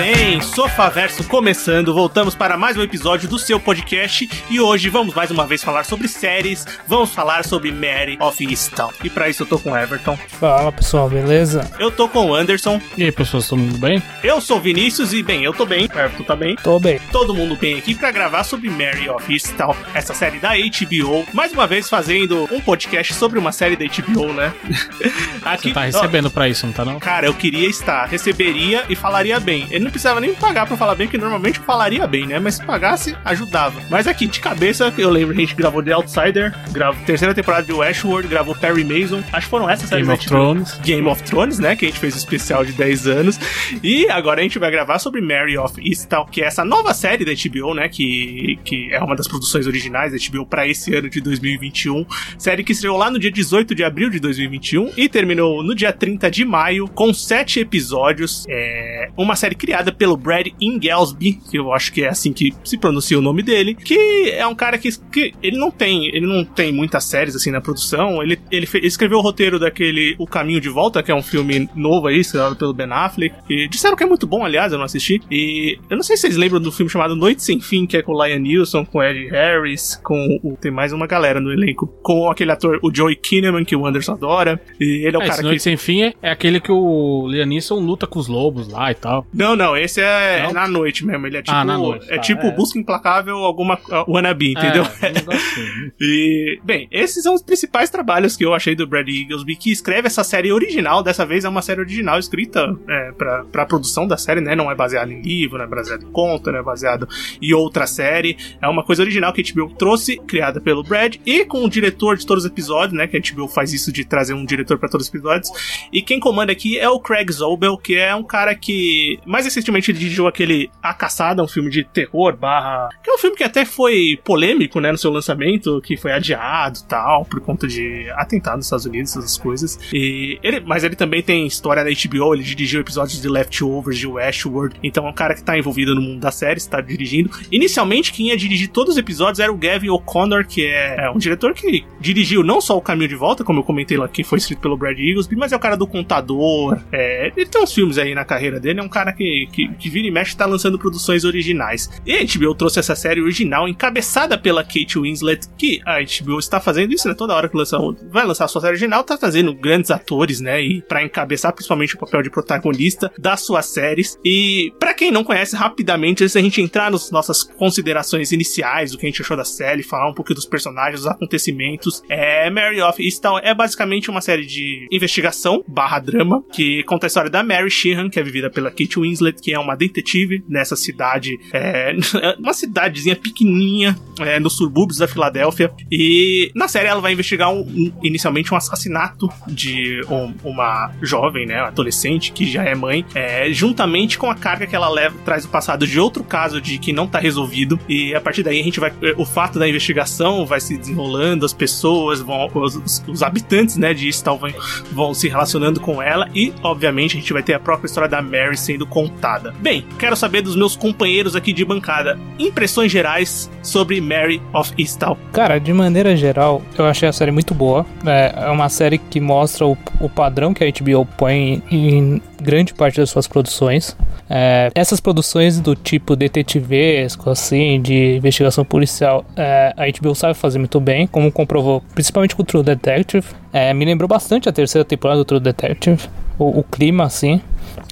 bem, Sofaverso começando. Voltamos para mais um episódio do seu podcast e hoje vamos mais uma vez falar sobre séries. Vamos falar sobre Mary of Easttown. E para isso eu tô com o Everton. Fala pessoal, beleza? Eu tô com o Anderson. E aí, pessoas, todo mundo bem? Eu sou o Vinícius e bem, eu tô bem. O Everton tá bem. Tô bem. todo mundo bem aqui para gravar sobre Mary of Easttown, essa série da HBO. Mais uma vez fazendo um podcast sobre uma série da HBO, né? Você tá recebendo pra isso, não tá não? Cara, eu queria estar, receberia e falaria bem. Ele não precisava nem pagar pra falar bem, que normalmente eu falaria bem, né? Mas se pagasse, ajudava. Mas aqui, de cabeça, eu lembro, a gente gravou The Outsider, gravou terceira temporada de Westworld, gravou Perry Mason. Acho que foram essas séries Game da of. Thrones. Game of Thrones, né? Que a gente fez um especial de 10 anos. E agora a gente vai gravar sobre Mary of Easttown, que é essa nova série da HBO, né? Que, que é uma das produções originais da HBO para esse ano de 2021. Série que estreou lá no dia 18 de abril de 2021 e terminou no dia 30 de maio com sete episódios. É uma série criada pelo Brad Inglesby, que eu acho que é assim que se pronuncia o nome dele, que é um cara que, que ele não tem, ele não tem muitas séries assim na produção. Ele, ele, fe- ele escreveu o roteiro daquele O Caminho de Volta, que é um filme novo aí, estrelado pelo Ben Affleck. E disseram que é muito bom, aliás, eu não assisti. E eu não sei se vocês lembram do filme chamado Noite Sem Fim, que é com o Lion Neeson, com o Ed Harris, com o, tem mais uma galera no elenco, com aquele ator, o Joey Kinnaman, que o Anderson adora. E ele é o É, cara esse que Noite Sem Fim é, é aquele que o Liam Neeson luta com os lobos lá e tal. Não, não, esse é, Não? é na noite mesmo. Ele é tipo. Ah, na noite, é tá, tipo é. Busca Implacável, alguma. Uh, wannabe, entendeu? É, um assim. E, bem, esses são os principais trabalhos que eu achei do Brad Eaglesby, que escreve essa série original. Dessa vez é uma série original escrita é, pra, pra produção da série, né? Não é baseado em livro, não é baseado em conto, não é baseado em outra série. É uma coisa original que a HBO trouxe, criada pelo Brad, e com o diretor de todos os episódios, né? Que a HBO faz isso de trazer um diretor pra todos os episódios. E quem comanda aqui é o Craig Zobel, que é um cara que mais recentemente ele dirigiu aquele A Caçada, um filme de terror barra... Que é um filme que até foi polêmico, né, no seu lançamento, que foi adiado tal, por conta de atentado nos Estados Unidos, essas coisas. E ele, mas ele também tem história da HBO, ele dirigiu episódios de Leftovers, de Westworld, então é um cara que tá envolvido no mundo da série, está dirigindo. Inicialmente, quem ia dirigir todos os episódios era o Gavin O'Connor, que é, é um diretor que dirigiu não só O Caminho de Volta, como eu comentei lá, que foi escrito pelo Brad Eaglesby, mas é o cara do Contador. É, ele tem uns filmes aí na carreira dele, é um cara que, que, que vira e mexe tá lançando produções originais. E a HBO trouxe essa série original, encabeçada pela Kate Winslet, que a HBO está fazendo isso, né? Toda hora que lança, vai lançar a sua série original, tá trazendo grandes atores, né? E pra encabeçar principalmente o papel de protagonista das suas séries. E pra quem não conhece, rapidamente, antes da gente entrar nas nossas considerações iniciais, do que a gente achou da série, falar um pouco dos personagens, dos acontecimentos, é Mary of Easttown é basicamente uma série de investigação barra drama que conta a história da Mary Sheehan, que é vivida pela Kate Winslet, que é uma detetive nessa cidade, é, uma cidadezinha pequenininha é, nos subúrbios da Filadélfia. E na série ela vai investigar um- um- inicialmente um assassinato de um- uma jovem, né, adolescente que já é mãe, é, juntamente com a carga que ela leva traz o passado de outro caso de que não tá resolvido. E a partir daí a gente vai o fato da investigação vai se desenrolando, as pessoas vão os, os- habitantes, né, de vão, vão se relacionando com ela e obviamente a gente vai ter a própria história da Mary sendo contada. Bem, quero saber dos meus companheiros aqui de bancada, impressões gerais sobre Mary of Easttown. Cara, de maneira geral, eu achei a série muito boa. É, é uma série que mostra o, o padrão que a HBO põe em grande parte das suas produções. É, essas produções do tipo detetivesco, assim, de investigação policial, é, a HBO sabe fazer muito bem, como comprovou principalmente com o True Detective. É, me lembrou bastante a terceira temporada do True Detective, o, o clima, assim.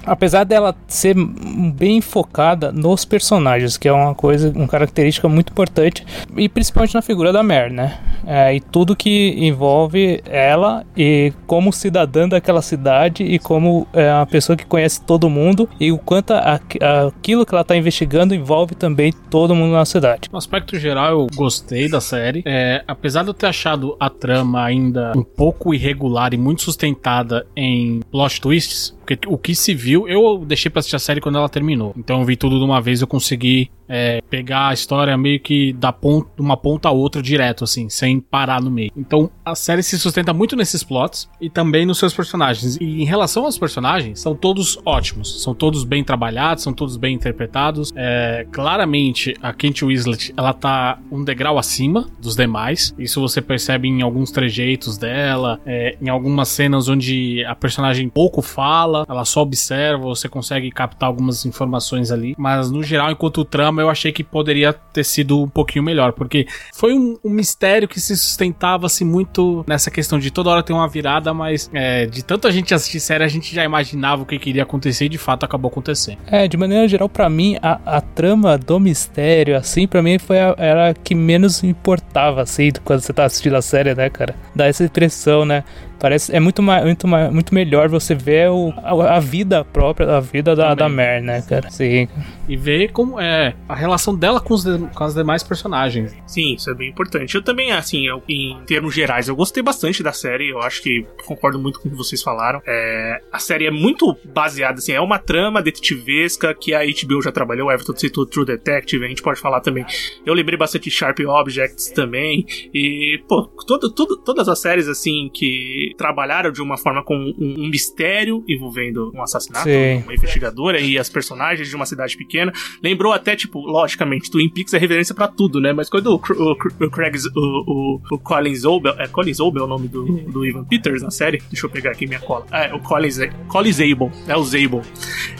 Apesar dela ser bem focada nos personagens, que é uma coisa, uma característica muito importante, e principalmente na figura da Mary, né? É, e tudo que envolve ela e como cidadã daquela cidade e como é, uma pessoa que conhece todo mundo e o quanto a- aquilo que ela está investigando envolve também todo mundo na cidade. No aspecto geral, eu gostei da série. É, apesar de eu ter achado a trama ainda um pouco irregular e muito sustentada em plot twists, porque o que se viu, eu deixei pra assistir a série quando ela terminou. Então eu vi tudo de uma vez eu consegui é, pegar a história meio que da ponta, uma ponta a outra direto, assim, sem parar no meio. Então a série se sustenta muito nesses plots e também nos seus personagens. E em relação aos personagens, são todos ótimos, são todos bem trabalhados, são todos bem interpretados. É, claramente a Kate Winslet ela tá um degrau acima dos demais. Isso você percebe em alguns trejeitos dela, é, em algumas cenas onde a personagem pouco fala, ela só observa, você consegue captar algumas informações ali. Mas no geral, enquanto trama, eu achei que poderia ter sido um pouquinho melhor, porque foi um, um mistério que se sustentava-se muito nessa questão de toda hora ter uma virada, mas é, de tanto a gente assistir série, a gente já imaginava o que, que iria acontecer e de fato acabou acontecendo. É, de maneira geral, para mim, a, a, trama do mistério, assim, para mim foi a, era a que menos importava, assim, quando você tá assistindo a série, né, cara? Dá essa impressão, né? Parece é muito, mais, muito, mais, muito melhor você ver o, a, a vida própria, a vida da, da Mare, né, cara? Sim. E ver como é a relação dela com os, de, com as demais personagens. Sim, isso é bem importante. Eu também, assim, eu, em termos gerais, eu gostei bastante da série. Eu acho que concordo muito com o que vocês falaram. É, a série é muito baseada, assim, é uma trama detetivesca que a HBO já trabalhou. O Everton citou True Detective, a gente pode falar também. Eu lembrei bastante de Sharp Objects também. E, pô, todo, todo, todas as séries, assim, que trabalharam de uma forma com um, um mistério envolvendo um assassinato, Sim. uma investigadora e as personagens de uma cidade pequena. Lembrou até, tipo, logicamente, Twin Peaks é referência para tudo, né? Mas quando o, o, o Craig, o, o, Colin Zobel, é Colin Zobel é o nome do, do Ivan Peters na série? Deixa eu pegar aqui minha cola. É, o Colin, Colin Zabel, é o Zabel.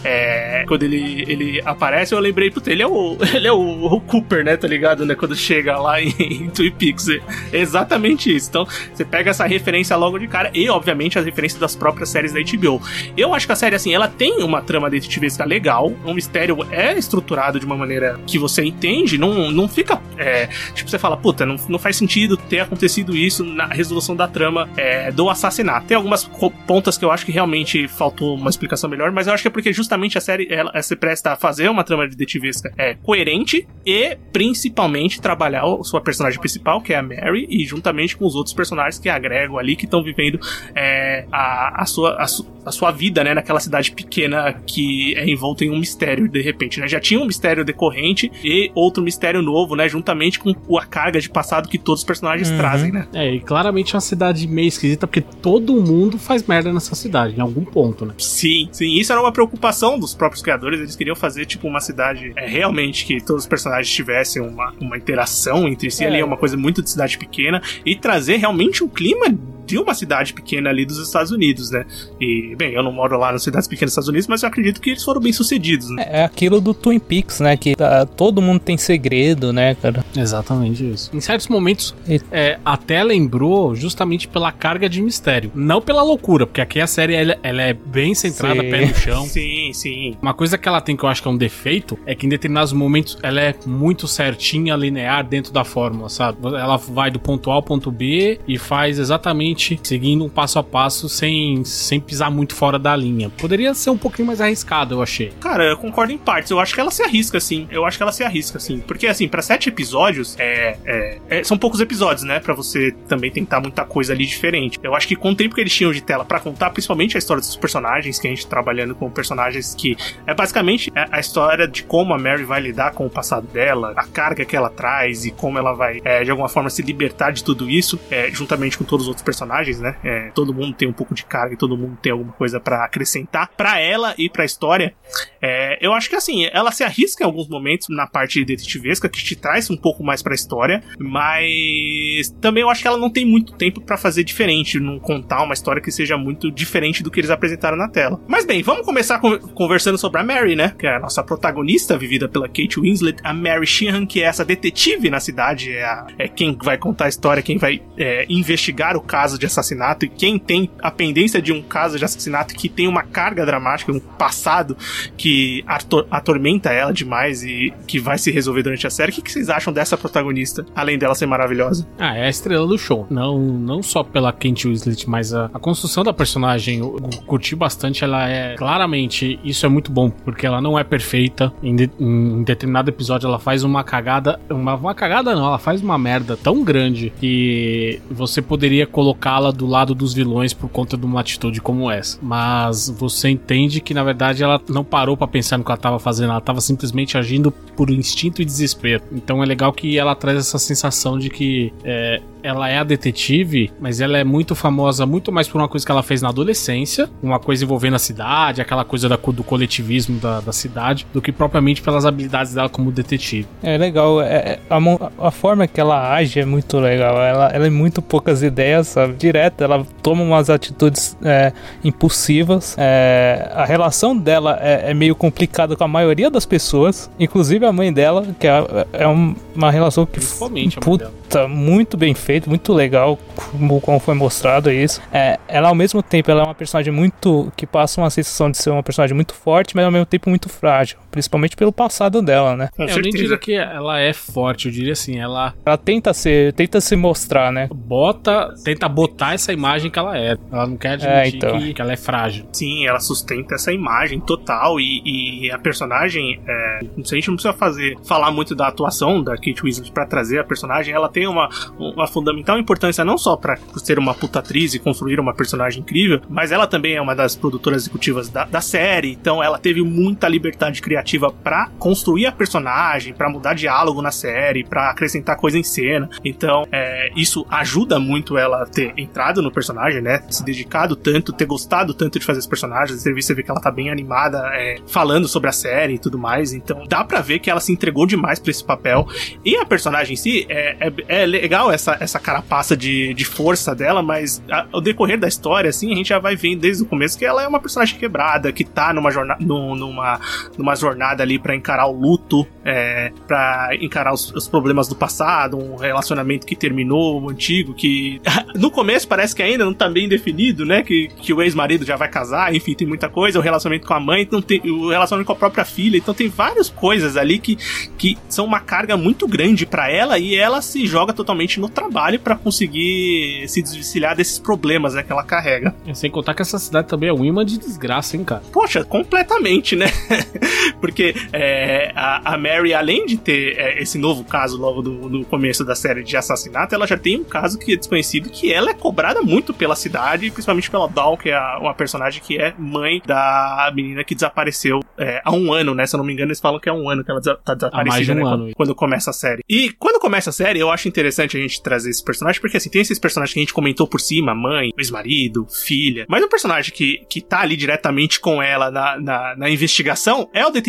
É, quando ele, ele aparece, eu lembrei, puta, ele é o, ele é o, o Cooper, né? Tá ligado? Né? Quando chega lá em, em Twin Peaks. É exatamente isso. Então, você pega essa referência logo de cara e obviamente as referências das próprias séries da HBO. Eu acho que a série, assim, ela tem uma trama detetivesca legal, o mistério é estruturado de uma maneira que você entende, não, não fica, é, tipo, você fala, puta, não, não faz sentido ter acontecido isso na resolução da trama é, do assassinato. Tem algumas pontas que eu acho que realmente faltou uma explicação melhor, mas eu acho que é porque justamente a série, ela, ela se presta a fazer uma trama detetivesca é, coerente e, principalmente, trabalhar a sua personagem principal, que é a Mary, e juntamente com os outros personagens que agregam ali, que estão vivendo é, a, a, sua, a, a, sua vida, né, naquela cidade pequena que é envolta em um mistério, de repente, né? Já tinha um mistério decorrente e outro mistério novo, né? Juntamente com a carga de passado que todos os personagens uhum. trazem, né? É, e claramente é uma cidade meio esquisita, porque todo mundo faz merda nessa cidade, em algum ponto, né? Sim, sim. Isso era uma preocupação dos próprios criadores. Eles queriam fazer, tipo, uma cidade é, realmente que todos os personagens tivessem uma, uma interação entre si é. ali, uma coisa muito de cidade pequena, e trazer realmente um clima de uma cidade pequena ali dos Estados Unidos, né? E, bem, eu não moro lá nas cidades pequenas dos Estados Unidos, mas eu acredito que eles foram bem sucedidos, né? É aquilo do Twin Peaks, né? Que tá, todo mundo tem segredo, né, cara? Exatamente isso. Em certos momentos, e... é, até lembrou justamente pela carga de mistério. Não pela loucura, porque aqui a série ela, ela é bem centrada, sim. pé no chão. Sim, sim. Uma coisa que ela tem que eu acho que é um defeito é que em determinados momentos ela é muito certinha, linear dentro da fórmula, sabe? Ela vai do ponto A ao ponto B e faz exatamente seguindo um passo a passo sem, sem pisar muito fora da linha. Poderia ser um pouquinho mais arriscado, eu achei. Cara, eu concordo em partes. Eu acho que ela se arrisca, sim. Eu acho que ela se arrisca, sim. Porque, assim, para sete episódios, é, é, é, são poucos episódios, né? para você também tentar muita coisa ali diferente. Eu acho que com o tempo que eles tinham de tela para contar, principalmente a história dos personagens, que a gente trabalhando com personagens que é basicamente a história de como a Mary vai lidar com o passado dela, a carga que ela traz e como ela vai, é, de alguma forma, se libertar de tudo isso, é, juntamente com todos os outros personagens personagens, né? É, todo mundo tem um pouco de carga e todo mundo tem alguma coisa para acrescentar para ela e para a história. É, eu acho que assim, ela se arrisca em alguns momentos na parte detetivesca que te traz um pouco mais para a história, mas também eu acho que ela não tem muito tempo para fazer diferente, não contar uma história que seja muito diferente do que eles apresentaram na tela. Mas bem, vamos começar com, conversando sobre a Mary, né? Que é a nossa protagonista, vivida pela Kate Winslet, a Mary Sheehan, que é essa detetive na cidade, é, a, é quem vai contar a história, quem vai é, investigar o caso de assassinato e quem tem a pendência de um caso de assassinato que tem uma carga dramática, um passado que ator atormenta ela demais e que vai se resolver durante a série. O que, que vocês acham dessa protagonista, além dela ser maravilhosa? Ah, é a estrela do show. Não, não só pela Kate Winslet, mas a, a construção da personagem eu, eu curti bastante. Ela é claramente isso é muito bom porque ela não é perfeita. Em, de, em determinado episódio ela faz uma cagada, uma, uma cagada não, ela faz uma merda tão grande que você poderia colocá-la do lado dos vilões por conta de uma atitude como essa. Mas você entende que, na verdade, ela não parou pra pensar no que ela tava fazendo, ela tava simplesmente agindo por instinto e desespero. Então é legal que ela traz essa sensação de que é, ela é a detetive, mas ela é muito famosa muito mais por uma coisa que ela fez na adolescência, uma coisa envolvendo a cidade, aquela coisa da, do coletivismo da, da cidade, do que propriamente pelas habilidades dela como detetive. É legal, é, é a, a, forma que ela age é muito legal. Ela, ela é muito poucas ideias, sabe? Direto, ela toma umas atitudes é, impulsivas. É, a relação dela é, é, meio complicada com a maioria das pessoas, inclusive a mãe dela, que é, é uma relação que. Principalmente puta, muito bem feito, muito legal como, como foi mostrado isso. É, ela ao mesmo tempo ela é uma personagem muito que passa uma sensação de ser uma personagem muito forte, mas ao mesmo tempo muito frágil, principalmente pelo passado dela, né? É, eu nem diria que ela é forte, eu diria assim, ela ela tenta ser, tenta se mostrar, né? Bota, tenta botar essa imagem que ela é. Ela não quer admitir é, então. que, que, ela é frágil. Sim, ela sustenta essa imagem total e, e a personagem, é, não sei, a gente não precisa fazer falar muito da atuação da Kate Winslet para trazer a personagem, ela tem uma, uma fundamental importância não só para ser uma puta atriz e construir uma personagem incrível, mas ela também é uma das produtoras executivas da, da série, então ela teve muita liberdade criativa para construir a personagem, para mudar diálogo na série, para acrescentar coisa em cena. Então, é, isso ajuda muito ela ter entrado no personagem, né? Se dedicado tanto, ter gostado tanto de fazer os personagens. Você vê que ela tá bem animada, é, falando sobre a série e tudo mais. Então, dá para ver que ela se entregou demais para esse papel. E a personagem em si é, é, é legal essa, essa carapaça de, de força dela, mas ao decorrer da história, assim, a gente já vai vendo desde o começo que ela é uma personagem quebrada, que tá numa jornada, numa, numa jornada ali para encarar o luto, é, para encarar os, os, problemas do passado, um relacionamento que terminou, um antigo, que no começo parece que ainda não tá bem definido, né? Que, que o ex-marido já vai casar, enfim, tem muita coisa, o relacionamento com a mãe, então tem, o relacionamento com a própria filha, então tem várias coisas ali que, que são uma carga muito grande para ela e ela se joga totalmente no trabalho para conseguir se desvencilhar desses problemas né, que ela carrega. É, sem contar que essa cidade também é um imã de desgraça, hein, cara? Poxa, completamente, né? Porque é, a, a, Mary, além de ter é, esse novo caso logo do, do, começo da série de assassinato, ela já tem um caso que é desconhecido que ela é cobrada muito pela cidade, principalmente pela Dawn, que é a, uma personagem que é mãe da menina que desapareceu é, há um ano, né? Se eu não me engano, eles falam que é um ano que ela tá desaparecida, um né? Quando, quando começa a série. E quando começa a série, eu acho interessante a gente trazer esse personagem, porque assim, tem esses personagens que a gente comentou por cima, mãe, ex-marido, filha, mas um personagem que, que tá ali diretamente com ela na, na, na investigação é o detetive,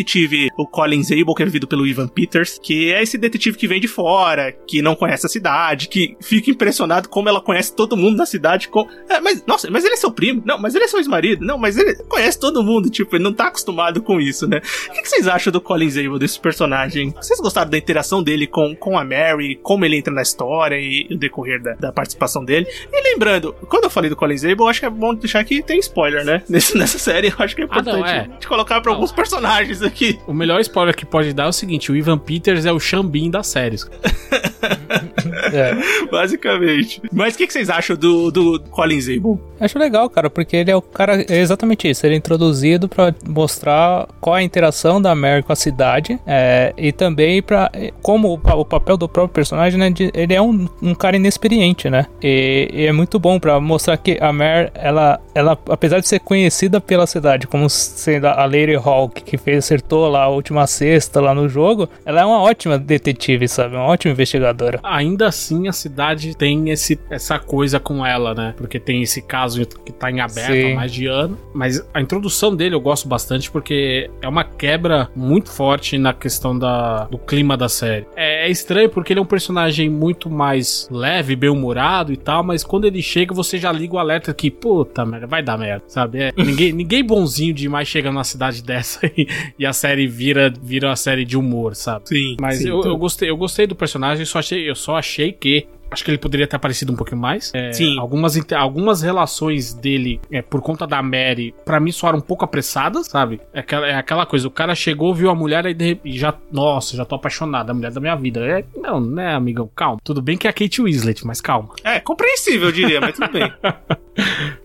o Colin Zabel, que é vivido pelo Ivan Peters, que é esse detetive que vem de fora, que não conhece a cidade, que fica impressionado como ela conhece todo mundo na cidade. Com... É, mas, nossa, mas ele é seu primo? Não, mas ele é seu ex-marido? Não, mas ele conhece todo mundo, tipo, ele não tá acostumado com isso, né? O que, que vocês acham do Colin Zabel, desse personagem? Vocês gostaram da interação dele com, com a Mary, como ele entra na história e o decorrer da, da participação dele? E lembrando, quando eu falei do Colin Zabel, acho que é bom deixar que tem spoiler, né? Nesse, nessa série, eu acho que é importante ah, não, é. colocar pra não. alguns personagens aqui. O melhor spoiler que pode dar é o seguinte: o Ivan Peters é o Xambin das séries. é. Basicamente. Mas o que, que, vocês acham do, do Colin Zabel? Acho legal, cara, porque ele é o cara. É exatamente isso. Ele é introduzido para mostrar qual é a interação da Mary com a cidade é, e também para como o, o, papel do próprio personagem, né? De, ele é um, um, cara inexperiente, né? E, e é muito bom para mostrar que a Mary, ela, ela, apesar de ser conhecida pela cidade como sendo a Lady Hawk, que fez, acertou lá a última cesta lá no jogo, ela é uma ótima detetive, sabe? Uma ótima investigadora. Ainda assim, a cidade tem esse, essa coisa com ela, né? Porque tem esse caso que tá em aberto Sim. há mais de ano. Mas a introdução dele eu gosto bastante porque é uma quebra muito forte na questão da, do clima da série. É, é estranho porque ele é um personagem muito mais leve, bem-humorado e tal, mas quando ele chega, você já liga o alerta que, puta merda, vai dar merda, sabe? É, ninguém, ninguém bonzinho demais chega numa cidade dessa e, e, a série vira, vira uma série de humor, sabe? Sim. Mas sim, eu, eu, gostei, eu gostei do personagem, só achei, eu só achei que Acho que ele poderia ter aparecido um pouquinho mais. É, Sim. Algumas, algumas relações dele, é, por conta da Mary, para mim soaram um pouco apressadas, sabe? É aquela, é aquela coisa, o cara chegou, viu a mulher e, e já. Nossa, já tô apaixonado, a mulher da minha vida. É, não, né, amigão? Calma. Tudo bem que é a Kate Winslet, mas calma. É, compreensível, eu diria, mas tudo bem.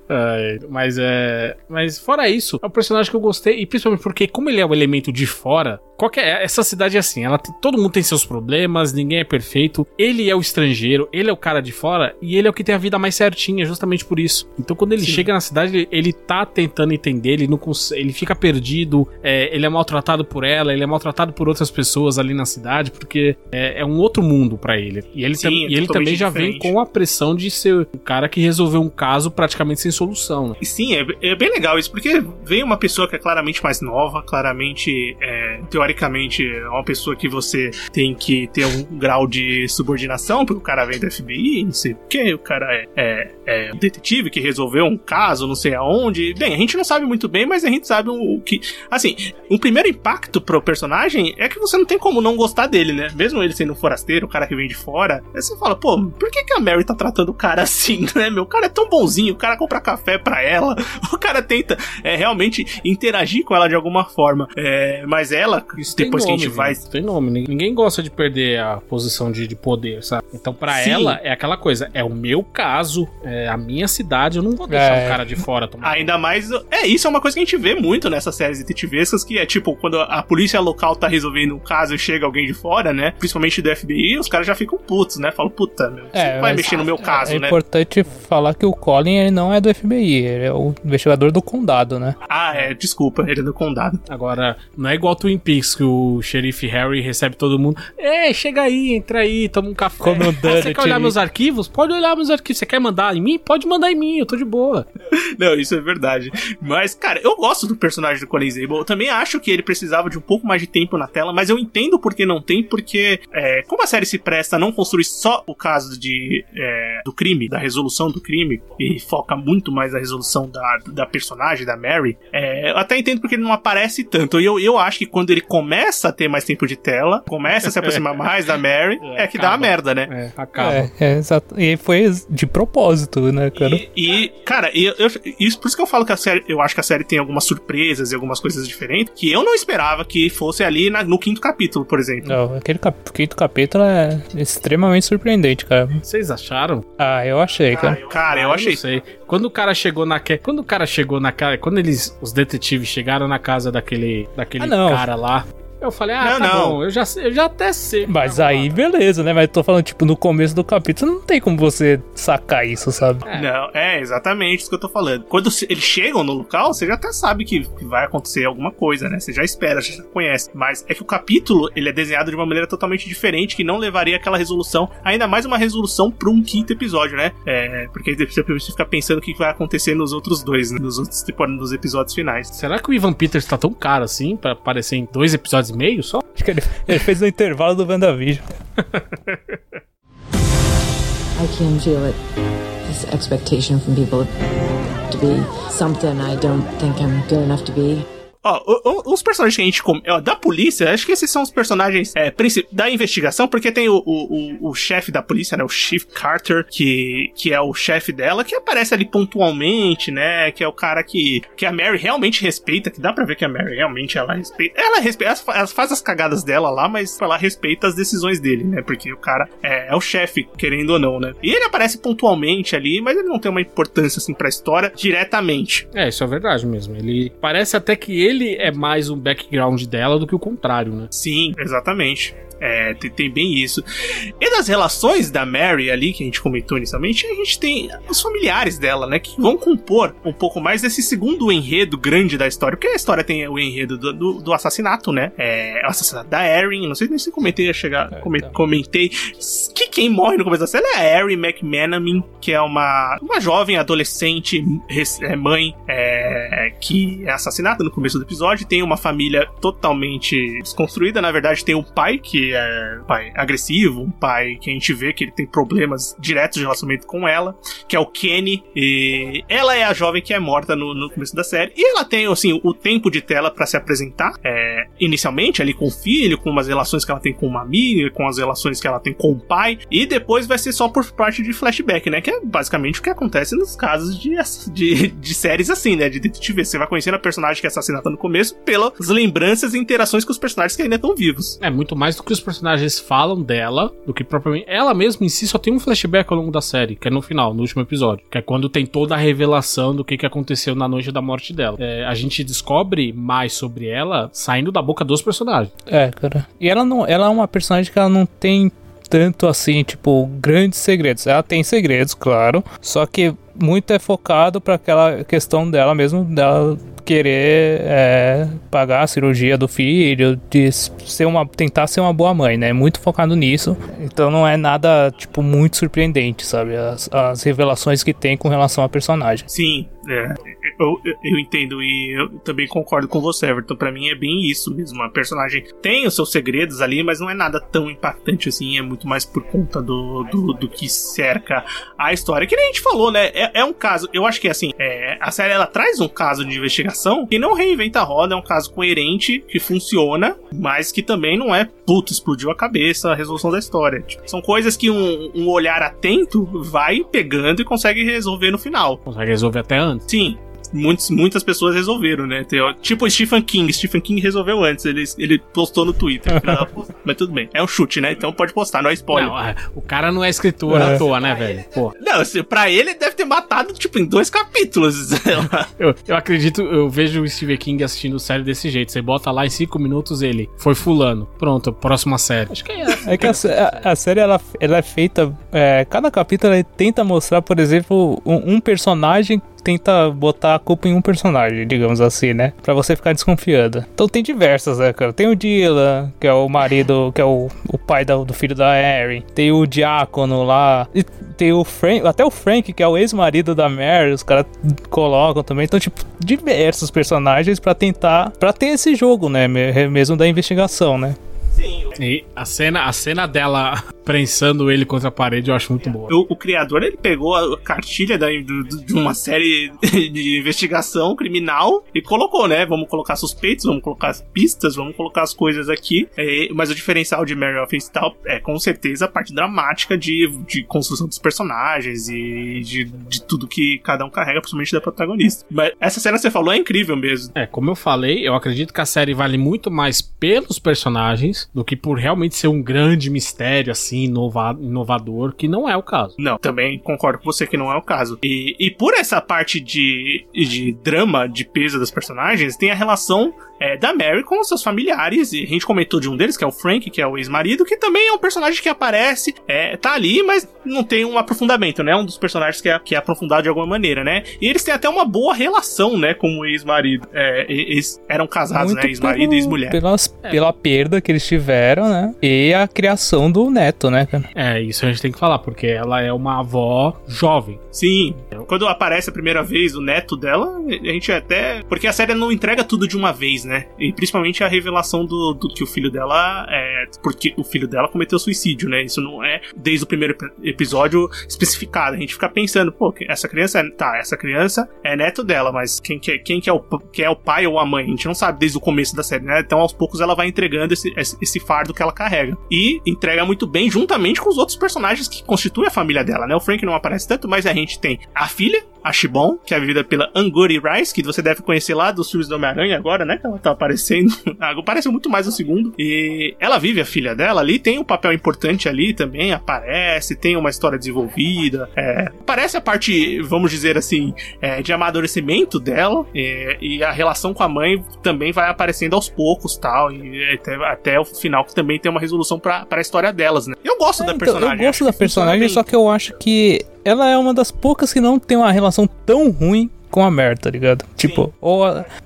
Mas é. Mas fora isso, é um personagem que eu gostei, e principalmente porque, como ele é um elemento de fora, qualquer. Essa cidade é assim, ela tem- todo mundo tem seus problemas, ninguém é perfeito. Ele é o estrangeiro, ele é o cara de fora, e ele é o que tem a vida mais certinha, justamente por isso. Então, quando ele Sim. chega na cidade, ele, ele tá tentando entender, ele não cons- ele fica perdido, é, ele é maltratado por ela, ele é maltratado por outras pessoas ali na cidade, porque é, é um outro mundo pra ele. E ele, Sim, tam- é e ele também já vem diferente. com a pressão de ser o cara que resolveu um caso praticamente sem solução, né? Sim, é, é bem legal isso, porque vem uma pessoa que é claramente mais nova, claramente, é, teoricamente, é uma pessoa que você tem que ter um grau de subordinação, porque o cara vem do FBI, não sei o que, o cara é, é, é um detetive que resolveu um caso, não sei aonde. Bem, a gente não sabe muito bem, mas a gente sabe o que. Assim, o primeiro impacto pro personagem é que você não tem como não gostar dele, né? Mesmo ele sendo um forasteiro, o cara que vem de fora, aí você fala, pô, por que, que a Mary tá tratando o cara assim, né? Meu, o cara é tão bonzinho, o cara compra café pra ela, o cara tenta é, realmente interagir com ela de alguma forma. É, mas ela, depois que a gente nome, vai. Tem nome. Ninguém- gosta de perder a posição de, de poder, sabe? Então, pra Sim. ela, é aquela coisa. É o meu caso, é a minha cidade. Eu não vou deixar É. o cara de fora tomar. Ainda mais. É, isso é uma coisa que a gente vê muito nessas séries detetivescas, que é tipo, quando a polícia local tá resolvendo um caso e chega alguém de fora, né? Principalmente do FBI, os caras já ficam putos, né? Falam, puta, meu, você É, vai mexer no meu caso, é né? importante falar que o Colin ele não é do FBI, ele é o investigador do condado, né? Ah, é, desculpa, ele é do condado. Agora, não é igual Twin Peaks que o xerife Harry recebe todo mundo. É, chega aí, entra aí, toma um café. Come um Ah, você quer olhar meus arquivos? Pode olhar meus arquivos. Você quer mandar em mim? Pode mandar em mim, eu tô de boa. Não, isso é verdade. Mas, cara, eu gosto do personagem do Colin Zabel. Eu também acho que ele precisava de um pouco mais de tempo na tela, mas eu entendo por que não tem, porque é, como a série se presta a não construir só o caso de, é, do crime, da resolução do crime, e foca muito mais na resolução da, da personagem, da Mary, é, eu até entendo porque ele não aparece tanto. E eu, eu acho que quando ele começa a ter mais tempo de tela, começa a se aproximar mais da Mary, é, É, que dá a acaba. merda, né? É, acaba. É, é, exato. E foi de propósito, né, cara? E, e, cara, eu, eu- isso, por isso que eu falo que a série, eu acho que a série tem algumas surpresas e algumas coisas diferentes que eu não esperava que fosse ali na- no quinto capítulo, por exemplo. Não, aquele cap- quinto capítulo é extremamente surpreendente, cara. Vocês acharam? Ah, eu achei, cara. Cara, eu Ah, achei. Sei. Quando o cara chegou na quando o cara chegou na casa, quando eles os detetives chegaram na casa daquele daquele Ah, cara lá, eu falei: "Ah, Não, tá não. bom, eu já eu já até sei". Mas aí, beleza, né? Mas tô falando, tipo, no começo do capítulo, não tem como você sacar isso, sabe? É. Não, é exatamente isso que eu tô falando. Quando eles chegam no local, você já até sabe que, vai acontecer alguma coisa, né? Você já espera, você já conhece. Mas é que o capítulo, ele é desenhado de uma maneira totalmente diferente, que não levaria aquela resolução, ainda mais uma resolução pra um quinto episódio, né? É, porque aí você fica pensando o que vai acontecer nos outros dois, né? nos outros tipo, nos episódios finais. Será que o Ivan Peters tá tão caro assim pra aparecer em dois episódios e meio só? Acho que ele, ele fez o intervalo do WandaVision. I can feel it. This expectation from people to be something I don't think I'm good enough to be. Ó, os personagens que a gente. ó, da polícia, acho que esses são os personagens é, da investigação, porque tem o, o, o, o chefe da polícia, né? O Chief Carter, que, que é o chefe dela, que aparece ali pontualmente, né? Que é o cara que, que a Mary realmente respeita, que dá pra ver que a Mary realmente ela respeita. Ela respeita, ela faz as cagadas dela lá, mas ela respeita as decisões dele, né? Porque o cara é, é o chefe, querendo ou não, né? E ele aparece pontualmente ali, mas ele não tem uma importância assim pra história diretamente. É, isso é verdade mesmo. Ele parece até que ele é mais um background dela do que o contrário, né? Sim, exatamente. É, tem, tem bem isso. E das relações da Mary ali, que a gente comentou inicialmente, a gente tem os familiares dela, né? Que vão compor um pouco mais desse segundo enredo grande da história. Porque a história tem o enredo do, do, do assassinato, né? É, o assassinato da Erin. Não sei nem se comentei a chegar. É, come- tá. Comentei que quem morre no começo da série é a Erin McManaman, que é uma, uma jovem adolescente, é, mãe, é, que é assassinada no começo do episódio. Tem uma família totalmente desconstruída. Na verdade, tem um pai que é um pai agressivo, um pai que a gente vê que ele tem problemas diretos de relacionamento com ela, que é o Kenny. E ela é a jovem que é morta no, no começo da série. E ela tem, assim, o tempo de tela pra se apresentar. é, inicialmente, ali com o filho, com umas relações que ela tem com uma amiga, com as relações que ela tem com o pai. E depois vai ser só por parte de flashback, né? Que é basicamente o que acontece nos casos de, de, de séries assim, né? De detetive. Você vai conhecendo a personagem que é assassinada no começo pelas lembranças e interações com os personagens que ainda estão vivos. É muito mais do que os personagens falam dela, do que propriamente. Ela mesma em si só tem um flashback ao longo da série, que é no final, no último episódio. Que é quando tem toda a revelação do que, que aconteceu na noite da morte dela. É, a gente descobre mais sobre ela saindo da boca dos personagens. É, cara. E ela não, ela é uma personagem que ela não tem tanto assim, tipo, grandes segredos. Ela tem segredos, claro, só que muito é focado para aquela questão dela mesmo, dela querer é, pagar a cirurgia do filho, de ser uma, tentar ser uma boa mãe, né? Muito focado nisso. Então não é nada, tipo, muito surpreendente, sabe? As, as revelações que tem com relação a personagem. Sim, é, eu, eu, eu, entendo e eu também concordo com você, Everton. Pra mim é bem isso mesmo. A personagem tem os seus segredos ali, mas não é nada tão impactante assim. É muito mais por conta do, do, do que cerca a história. Que nem a gente falou, né? É, é um caso, eu acho que assim, é, a série ela traz um caso de investigação que não reinventa a roda, é um caso coerente, que funciona, mas que também não é puto, explodiu a cabeça a resolução da história. Tipo, são coisas que um, um olhar atento vai pegando e consegue resolver no final. Consegue resolver até antes. Sim, muitos, muitas pessoas resolveram, né? Tem, ó, tipo o Stephen King. Stephen King resolveu antes. Ele, ele postou no Twitter. mas tudo bem. É um chute, né? Então pode postar, não é spoiler. Não, o cara não é escritor é. à toa, né, velho? Pô. Não, assim, pra ele deve ter matado, tipo, em dois capítulos. eu, eu acredito, eu vejo o Stephen King assistindo série desse jeito. Você bota lá em cinco minutos ele. Foi fulano. Pronto, próxima série. Acho que é essa. É que a, a, a série, ela, ela é feita... É, cada capítulo ele tenta mostrar, por exemplo, um, um personagem tenta botar a culpa em um personagem, digamos assim, né? Pra você ficar desconfiada. Então tem diversas, né, cara? Tem o Dylan, que é o marido, que é o, o pai do, do filho da Erin. Tem o Diácono lá. E tem o Frank, até o Frank, que é o ex-marido da Mary, os caras colocam também. Então, tipo, diversos personagens para tentar, para ter esse jogo, né? Mesmo da investigação, né? Sim. E a cena, a cena dela prensando ele contra a parede eu acho muito boa. O, o criador, ele pegou a cartilha da, do, de uma série de investigação criminal e colocou, né? Vamos colocar suspeitos, vamos colocar as pistas, vamos colocar as coisas aqui. É, mas o diferencial de Mary of Easttown é com certeza a parte dramática de, de construção dos personagens e de, de tudo que cada um carrega, principalmente da protagonista. Mas essa cena que você falou é incrível mesmo. É, como eu falei, eu acredito que a série vale muito mais pelos personagens do que por realmente ser um grande mistério, assim, inovado, inovador, que não é o caso. Não, também concordo com você que não é o caso. E, e por essa parte de, de drama, de peso das personagens, tem a relação é, da Mary com seus familiares. E a gente comentou de um deles, que é o Frank, que é o ex-marido, que também é um personagem que aparece, é, tá ali, mas não tem um aprofundamento, né? Um dos personagens que é, que é aprofundado de alguma maneira, né? E eles têm até uma boa relação, né, com o ex-marido. É, eles eram casados, Muito né? Ex-marido e ex-mulher. É. Pela perda que eles tiveram, né? E a criação do neto, né, cara? É, isso a gente tem que falar, porque ela é uma avó jovem. Sim. Quando aparece a primeira vez o neto dela, a gente até. Porque a série não entrega tudo de uma vez, né? E principalmente a revelação do, do que o filho dela é. Porque o filho dela cometeu suicídio, né? Isso não é desde o primeiro episódio especificado. A gente fica pensando, pô, essa criança é. Tá, essa criança é neto dela, mas quem que é, quem que é, o, quem é o pai ou a mãe? A gente não sabe desde o começo da série, né? Então aos poucos ela vai entregando esse, esse fardo que ela carrega. E entrega muito bem juntamente com os outros personagens que constituem a família dela, né? O Frank não aparece tanto, mas a gente tem a filha, a Shibon, que é vivida pela Anguri Rice, que você deve conhecer lá dos filmes do Homem-Aranha agora, né? Tá aparecendo. Aparece muito mais no segundo. E ela vive a filha dela ali, tem um papel importante ali também, aparece, tem uma história desenvolvida. É, aparece a parte, vamos dizer assim, é, de amadurecimento dela. É, e a relação com a mãe também vai aparecendo aos poucos tal. E até, até o final, que também tem uma resolução pra, pra história delas, né? Eu gosto é, da então, personagem. Eu gosto da personagem, só que eu acho que ela é uma das poucas que não tem uma relação tão ruim com a Mer, tá ligado? Sim. Tipo, ou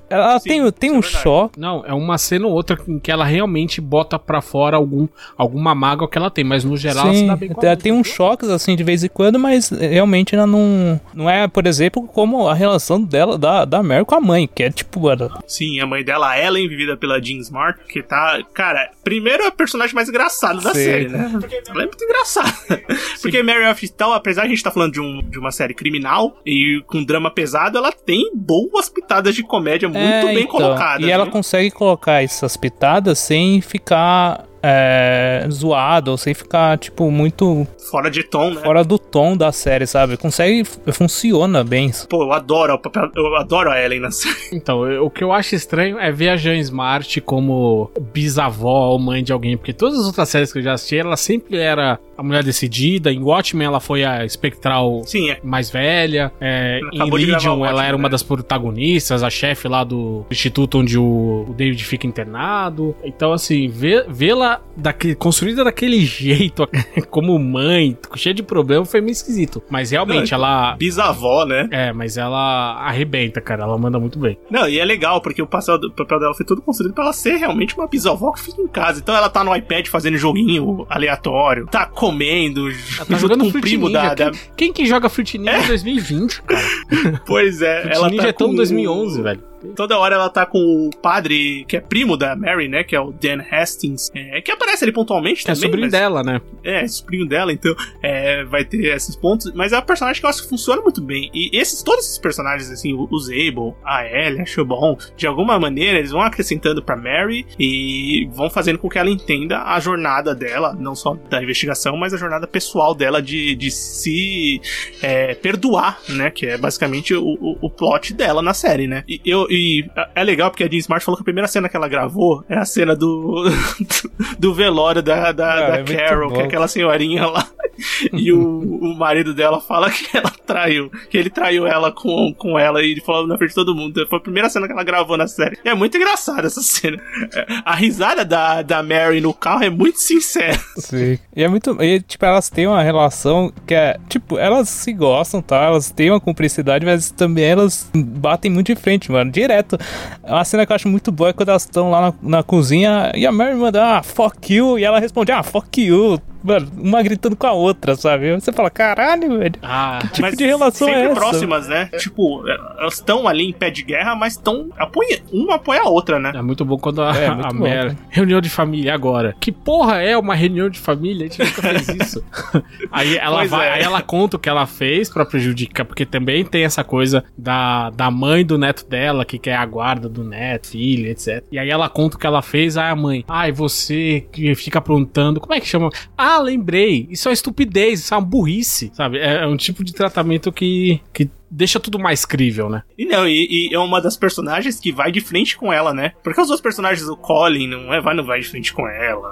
ela Sim, tem, tem um é choque. Não, é uma cena ou outra em que ela realmente bota pra fora algum, alguma mágoa que ela tem, mas no geral Sim, ela se dá bem ela tem uns choques assim de vez em quando, mas realmente ela não. Não é, por exemplo, como a relação dela, da, da Mary com a mãe, que é tipo. Ela... Sim, a mãe dela, Ellen, vivida pela Jean Smart, que tá. Cara, primeiro é a personagem mais engraçada da Sim. série, né? Porque ela é muito engraçada. Porque Mary of Tal, apesar de a gente estar tá falando de, um, de uma série criminal e com drama pesado, ela tem boas pitadas de comédia muito é, bem então, colocadas. E ela consegue colocar essas pitadas sem ficar é, zoado, ou sem ficar, tipo, muito Fora de tom, né? fora do tom da série, sabe? Consegue, funciona bem. Pô, eu adoro o papel. Eu adoro a Ellen na série. Então, eu- o que eu acho estranho é ver a Jean Smart como bisavó ou mãe de alguém, porque todas as outras séries que eu já assisti, ela sempre era a mulher decidida. Em Watchmen, ela foi a espectral Sim, é. mais velha. É, em Legion, o ela Watchmen, era uma né? das protagonistas, a chefe lá do instituto onde o, o David fica internado. Então, assim, vê- vê-la daquele- construída daquele jeito, como mãe, cheia de problema, foi meio esquisito. Mas realmente, Não, ela. Bisavó, né? É, mas ela arrebenta, cara. Ela manda muito bem. Não, e é legal, porque o papel, o papel dela foi todo construído pra ela ser realmente uma bisavó que fica em casa. Então ela tá no iPad fazendo joguinho aleatório, tá comendo, junto tá jogando com o primo Ninja. da, Quem, quem que joga Fruit Ninja em 2020, cara? Pois é, Fruit ela Ninja tá é tão com 2011, velho. Toda hora ela tá com o padre, que é primo da Mary, né? Que é o Dan Hastings, é, que aparece ali pontualmente É também. sobrinho mas- dela, né? É, sobrinho dela, então é, vai ter esses pontos. Mas é um personagem que eu acho que funciona muito bem. E esses, todos esses personagens, assim, o, o Zabel, a Ellie, a Shubon, de alguma maneira eles vão acrescentando pra Mary e vão fazendo com que ela entenda a jornada dela, não só da investigação, mas a jornada pessoal dela de, de se é, perdoar, né? Que é basicamente o, o, o plot dela na série, né? E, eu, e é legal porque a Jean Smart falou que a primeira cena que ela gravou é a cena do, do velório da, da, da é Carol, que é aquela senhorinha lá. E o, o marido dela fala que ela traiu, que ele traiu ela com, com ela e falou na frente de todo mundo. Foi a primeira cena que ela gravou na série. É muito engraçada essa cena. É, A risada da, da Mary no carro é muito sincera. Sim. E é muito. E, tipo, elas têm uma relação que é. Tipo, elas se gostam, tá? Elas têm uma cumplicidade, mas também elas batem muito de frente, mano. Direto. Uma cena que eu acho muito boa é quando elas estão lá na, na cozinha e a Mary manda, ah, fuck you. E ela responde, ah, fuck you. Mano, uma gritando com a outra, sabe? Você fala, caralho, velho. Ah, tipo de relação sempre é essa? próximas, né? Tipo, elas estão ali em pé de guerra, mas estão. Apoia, uma apoia a outra, né? é muito bom quando a, É, muito a bom, cara. Reunião de família agora. Que porra é uma reunião de família? A gente nunca fez isso. aí, ela Pois vai, é. aí ela conta o que ela fez pra prejudicar, porque também tem essa coisa da, da mãe do neto dela, que quer a guarda do neto, filho, etc. E aí ela conta o que ela fez, aí a mãe, ai, você que fica aprontando, como é que chama? Ah, lembrei, isso é estupidez, isso é uma burrice, sabe? É, é um tipo de tratamento que, que deixa tudo mais crível, né? E não, e, e é uma das personagens que vai de frente com ela, né? Porque os outros personagens, o Colin, não, é, vai, não vai de frente com ela.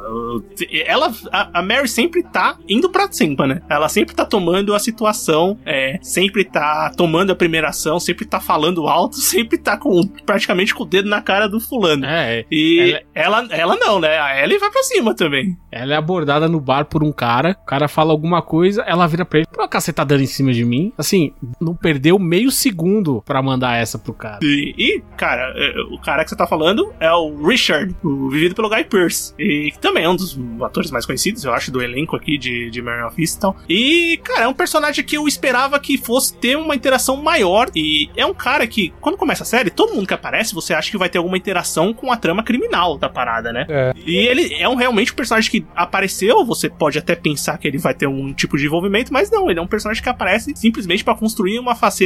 Ela a, a Mary sempre tá indo pra cima, né? Ela sempre tá tomando a situação, é, sempre tá tomando a primeira ação, sempre tá falando alto, sempre tá com praticamente com o dedo na cara do fulano. É, E ela, ela não, né? A Ellie vai pra cima também. Ela é abordada no bar por um cara, o cara fala alguma coisa, ela vira pra ele, por acaso você tá dando em cima de mim? Assim, não perdeu meio segundo pra mandar essa pro cara. E, e, cara, é, o cara que você tá falando é o Richard, o vivido pelo Guy Pearce. E que também é um dos atores mais conhecidos, eu acho, do elenco aqui de, de Mary of Easttown. E, cara, é um personagem que eu esperava que fosse ter uma interação maior. E é um cara que, quando começa a série, todo mundo que aparece, você acha que vai ter alguma interação com a trama criminal da parada, né? É. E ele é um, realmente um personagem que apareceu, você pode até pensar que ele vai ter um tipo de envolvimento, mas não, ele é um personagem que aparece simplesmente pra construir uma faceta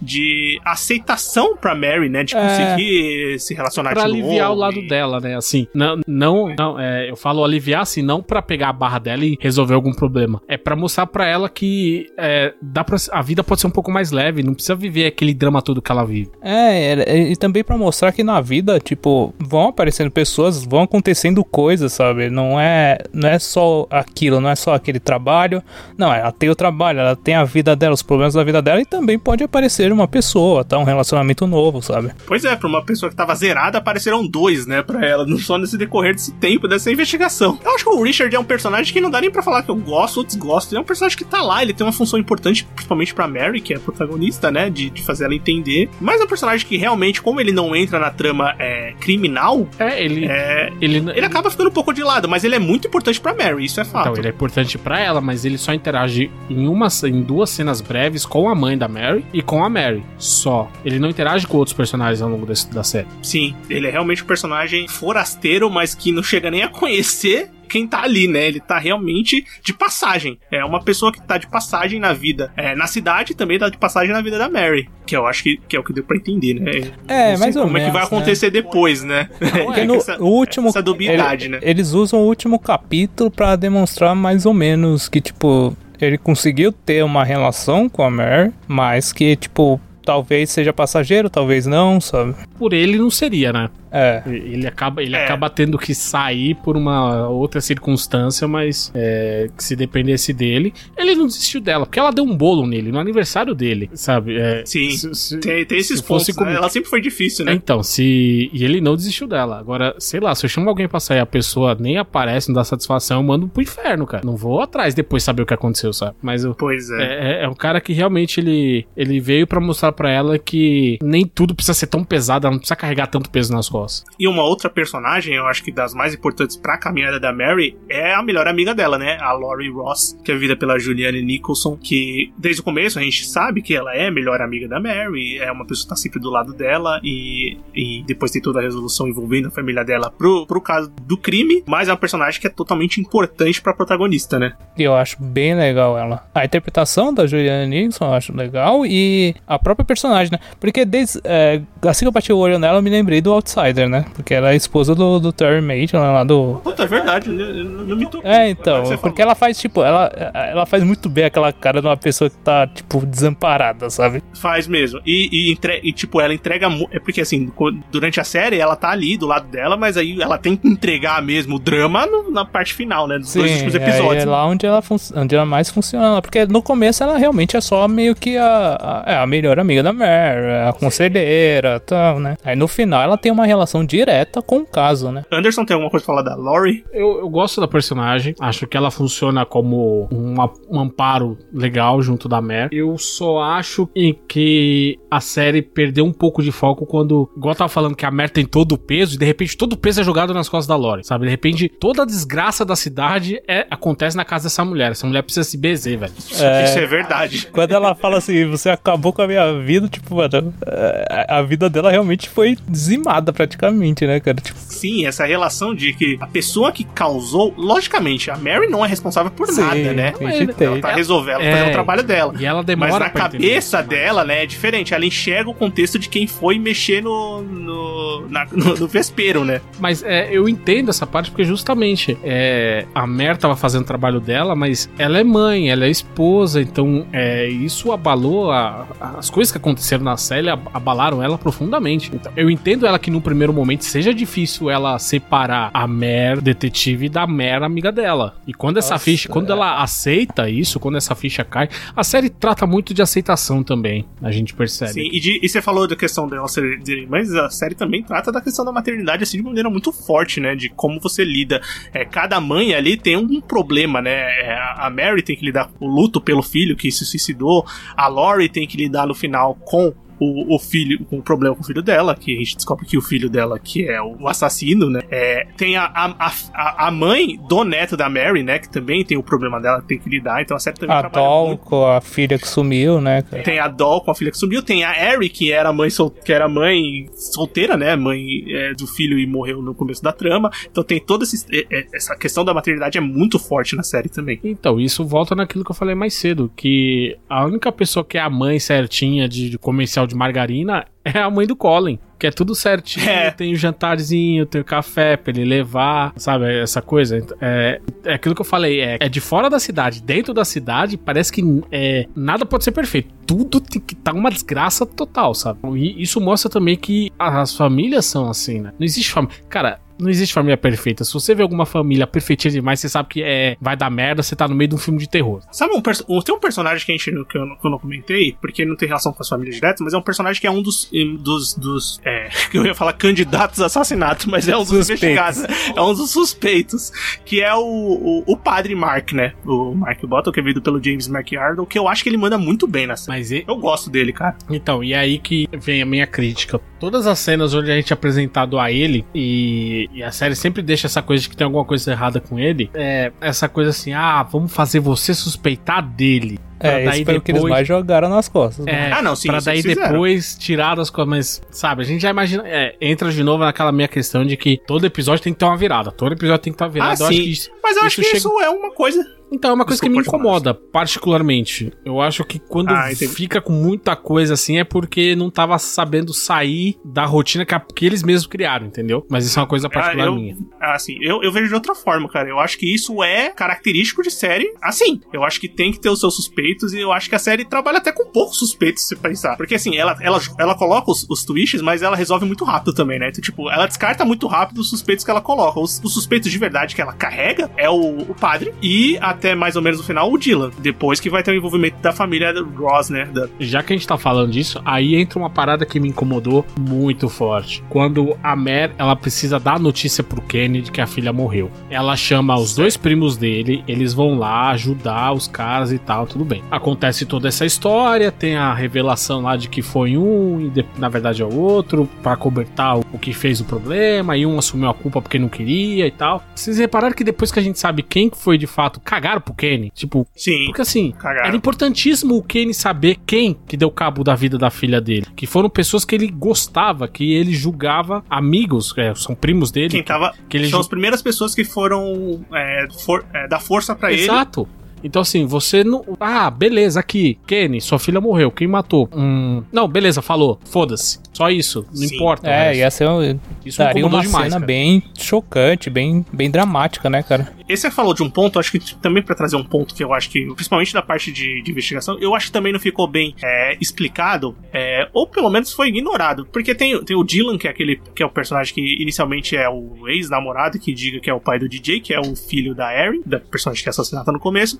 de aceitação pra Mary, né? De É. conseguir se relacionar Pra de aliviar novo o lado e- dela, né? Assim, não, não, não é, eu falo aliviar assim, não pra pegar a barra dela e resolver algum problema. É pra mostrar pra ela que é, dá pra, a vida pode ser um pouco mais leve, não precisa viver aquele drama todo que ela vive. É, é, e também pra mostrar que na vida, tipo, vão aparecendo pessoas, vão acontecendo coisas, sabe? Não é, não é só aquilo, não é só aquele trabalho. Não, ela tem o trabalho, ela tem a vida dela, os problemas da vida dela e também pode aparecer uma pessoa, tá? Um relacionamento novo, sabe? Pois é, pra uma pessoa que tava zerada, apareceram dois, né, pra ela, não só nesse decorrer desse tempo, dessa investigação. Eu acho que o Richard é um personagem que não dá nem pra falar que eu gosto ou desgosto. Ele é um personagem que tá lá, ele tem uma função importante, principalmente pra Mary, que é a protagonista, né, de, de fazer ela entender. Mas é um personagem que realmente, como ele não entra na trama é, criminal, É, ele. é, ele, ele acaba ficando um pouco de lado, mas ele é muito importante pra Mary, isso é fato. Então, ele é importante pra ela, mas ele só interage em, uma, em duas cenas breves com a mãe da Mary e com a Mary. Só. Ele não interage com outros personagens ao longo desse- da série. Sim, ele é realmente um personagem forasteiro, mas que não chega nem a conhecer quem tá ali, né? Ele tá realmente de passagem. É uma pessoa que tá de passagem na vida. É, na cidade também tá de passagem na vida da Mary. Que eu acho que, que é o que deu pra entender, né? É, Não mais ou como é que vai menos, né? acontecer depois, né? Porque no essa, último. essa dubiedade, ele- né? Eles usam o último capítulo pra demonstrar mais ou menos que, tipo, ele conseguiu ter uma relação com a Mare, mas que, tipo, talvez seja passageiro, talvez não, sabe? Por ele não seria, né? É. Ele acaba, ele É. acaba tendo que sair por uma outra circunstância, mas é, que se dependesse dele, ele não desistiu dela, porque ela deu um bolo nele, no aniversário dele, sabe? É, Sim, se- se- Tem, tem esses pontos. né? comigo- Ela sempre foi difícil, né? Então, se. E ele não desistiu dela. Agora, sei lá, se eu chamo alguém pra sair a pessoa nem aparece, não dá satisfação, eu mando pro inferno, cara. Não vou atrás depois saber o que aconteceu, sabe? Mas eu. Pois é. É, é, é um cara que realmente ele, ele veio pra mostrar pra ela que nem tudo precisa ser tão pesado, ela não precisa carregar tanto peso nas costas. E uma outra personagem, eu acho que das mais importantes pra caminhada da Mary, é a melhor amiga dela, né? A Laurie Ross, que é vivida pela Julianne Nicholson, que desde o começo a gente sabe que ela é a melhor amiga da Mary, é uma pessoa que tá sempre do lado dela, e, e depois tem toda a resolução envolvendo a família dela pro, pro caso do crime, mas é uma personagem que é totalmente importante pra protagonista, né? Eu acho bem legal ela. A interpretação da Juliana Nixon eu acho legal e a própria personagem, né? Porque desde, é, assim que eu bati o olho nela, eu me lembrei do Outsider, né? Porque ela é a esposa do, do Terry Maitland lá do. Puta, é verdade, né? Eu não me toquei. É, então, você porque falou. ela faz, tipo, ela, ela faz muito bem aquela cara de uma pessoa que tá, tipo, desamparada, sabe? Faz mesmo. E, e, entre- e, tipo, ela entrega. É porque assim, durante a série ela tá ali do lado dela, mas aí ela tem que entregar mesmo o drama no- na parte final, né? Dos dois últimos aí episódios. é lá onde ela, onde ela mais funciona. Porque no começo ela realmente é só meio que a, a, é a melhor amiga da Mare, a conselheira e tal, né? Aí no final ela tem uma relação direta com o caso, né? Anderson tem alguma coisa pra falar da Laurie? Eu, eu gosto da personagem, acho que ela funciona como um, a- um amparo legal junto da Mer. Eu só acho em que a série perdeu um pouco de foco quando, igual eu tava falando que a Mer tem todo o peso, e de repente todo o peso é jogado nas costas da Lori, sabe? De repente toda a desgraça da cidade é, acontece na casa dessa mulher. Essa mulher precisa se bezer, velho. Isso é verdade. Quando ela fala assim, você acabou com a minha vida, tipo, mano, é, a vida dela realmente foi dizimada praticamente, né, cara? Tipo, Sim, essa relação de que a pessoa que causou. Logicamente, a Mary não é responsável por Sim, nada, né? acreditei. Ela tá resolvendo, ela tá É, fazendo o trabalho dela. E ela demora Mas na entender cabeça isso. dela, né, é diferente. Ela enxerga o contexto de quem foi mexer no, no, na- no, no vespeiro, né? Mas é, eu entendo essa parte porque justamente é, a Mer tava fazendo o trabalho dela, mas ela é mãe, ela é esposa, então é, isso abalou a- as coisas que aconteceram na série, ab- abalaram ela profundamente. Então, eu entendo ela que no primeiro momento seja difícil ela separar a Mer detetive da Mer amiga dela. E quando essa Nossa, ficha, quando é. ela aceita isso, quando essa ficha cai, a série trata muito de aceitação também, a gente percebe. Sim, e, de- e você falou da questão dela ser. de- mas a série também trata da questão da maternidade assim de maneira muito forte, né? De como você lida. É, cada mãe ali tem um problema, né? É, a Mary tem que lidar com o luto pelo filho que se suicidou. A Lori tem que lidar no final com. O, o filho, com o problema com o filho dela, que a gente descobre que o filho dela, que é o assassino, né? É, tem a, a, a, a mãe do neto da Mary, né? Que também tem o problema dela, tem que lidar. Então a série também a trabalha Doll muito com a filha que sumiu, né, cara? tem a Doll com a filha que sumiu, tem a Ari, que era mãe, sol... que era mãe solteira, né? Mãe é, do filho e morreu no começo da trama. Então tem toda esse- é, é, essa questão da maternidade é muito forte na série também. Então, isso volta naquilo que eu falei mais cedo, que a única pessoa que é a mãe certinha de, de comercial de margarina é a mãe do Colin. Que é tudo certinho, É. tem o jantarzinho, tem o café pra ele levar, sabe? Essa coisa. É, é aquilo que eu falei, é, é de fora da cidade. Dentro da cidade, parece que é, nada pode ser perfeito. Tudo tem que tá uma desgraça total, sabe? E isso mostra também que as famílias são assim, né? Não existe família. Cara, não existe família perfeita. Se você vê alguma família perfeitinha demais, você sabe que é, vai dar merda, você tá no meio de um filme de terror. Sabe um, tem um personagem que a gente que eu, não- que eu não comentei, porque não tem relação com as famílias diretas, mas é um personagem que é um dos dos, dos é, eu ia falar candidatos a assassinato, mas é um dos Suspeitos. investigados, é um dos suspeitos, que é o, o, o padre Mark, né? O Mark Bottle, que é vindo pelo James McArdle, que eu acho que ele manda muito bem nessa. Mas e- Eu gosto dele, cara. Então, e é aí que vem a minha crítica. Todas as cenas onde a gente é apresentado a ele, e, e a série sempre deixa essa coisa de que tem alguma coisa errada com ele, é essa coisa assim, ah, vamos fazer você suspeitar dele. Pra É, foi o que eles depois- mais jogaram nas costas. né? É, Ah, não, sim, pra daí depois tirar das coisas, mas, sabe, a gente já imagina, é, entra de novo naquela minha questão de que todo episódio tem que ter uma virada, todo episódio tem que ter uma virada, Ah, eu acho sim. que isso, Mas eu acho que chega- isso é uma coisa. Então, é uma coisa Desculpa, que me incomoda, particularmente. Eu acho que quando Ah, fica com muita coisa assim é porque não tava sabendo sair da rotina que, a- que eles mesmos criaram, entendeu? Mas isso é uma coisa particular Ah, eu- minha. Assim, eu, eu vejo de outra forma, cara. Eu acho que isso é característico de série. Assim, eu acho que tem que ter os seus suspeitos e eu acho que a série trabalha até com poucos suspeitos, se pensar. Porque assim, ela, ela, ela coloca os, os twists, mas ela resolve muito rápido também, né? Então, tipo, ela descarta muito rápido os suspeitos que ela coloca. Os, os suspeitos de verdade que ela carrega é o, o padre e até mais ou menos no final o Dylan. Depois que vai ter o envolvimento da família Ross, né? Da, Já que a gente tá falando disso, aí entra uma parada que me incomodou muito forte. Quando a Mer, ela precisa dar a notícia pro Kenny de que a filha morreu. Ela chama os dois primos dele, eles vão lá ajudar os caras e tal, tudo bem. Acontece toda essa história, tem a revelação lá de que foi um e de- na verdade é o outro, pra cobertar o, o que fez o problema, e um assumiu a culpa porque não queria e tal. Vocês repararam que depois que a gente sabe quem que foi de fato, cagaram pro Kenny? Tipo, sim. porque assim, Cagaram. era importantíssimo o Kenny saber quem que deu cabo da vida da filha dele. Que foram pessoas que ele gostava, que ele julgava amigos, é, são primos dele. Quem tava. que ele são ju- as primeiras pessoas que foram é, for- é, dar força pra ele. Exato. Então, assim, você não. Ah, beleza, aqui. Kenny, sua filha morreu. Quem matou? Hum. Não, beleza, falou. Foda-se. Só isso. Não Sim. importa. É, resto. ia ser um, Isso me daria uma demais, cena cara. bem chocante, bem, bem dramática, né, cara? Esse falou de um ponto, acho que também pra trazer um ponto que eu acho que, principalmente da parte de, de investigação, eu acho que também não ficou bem é, explicado, é, ou pelo menos foi ignorado. Porque tem, tem o Dylan, que é aquele que é o personagem que inicialmente é o ex-namorado, que diga que é o pai do DJ, que é o filho da Erin, da personagem que é assassinada no começo.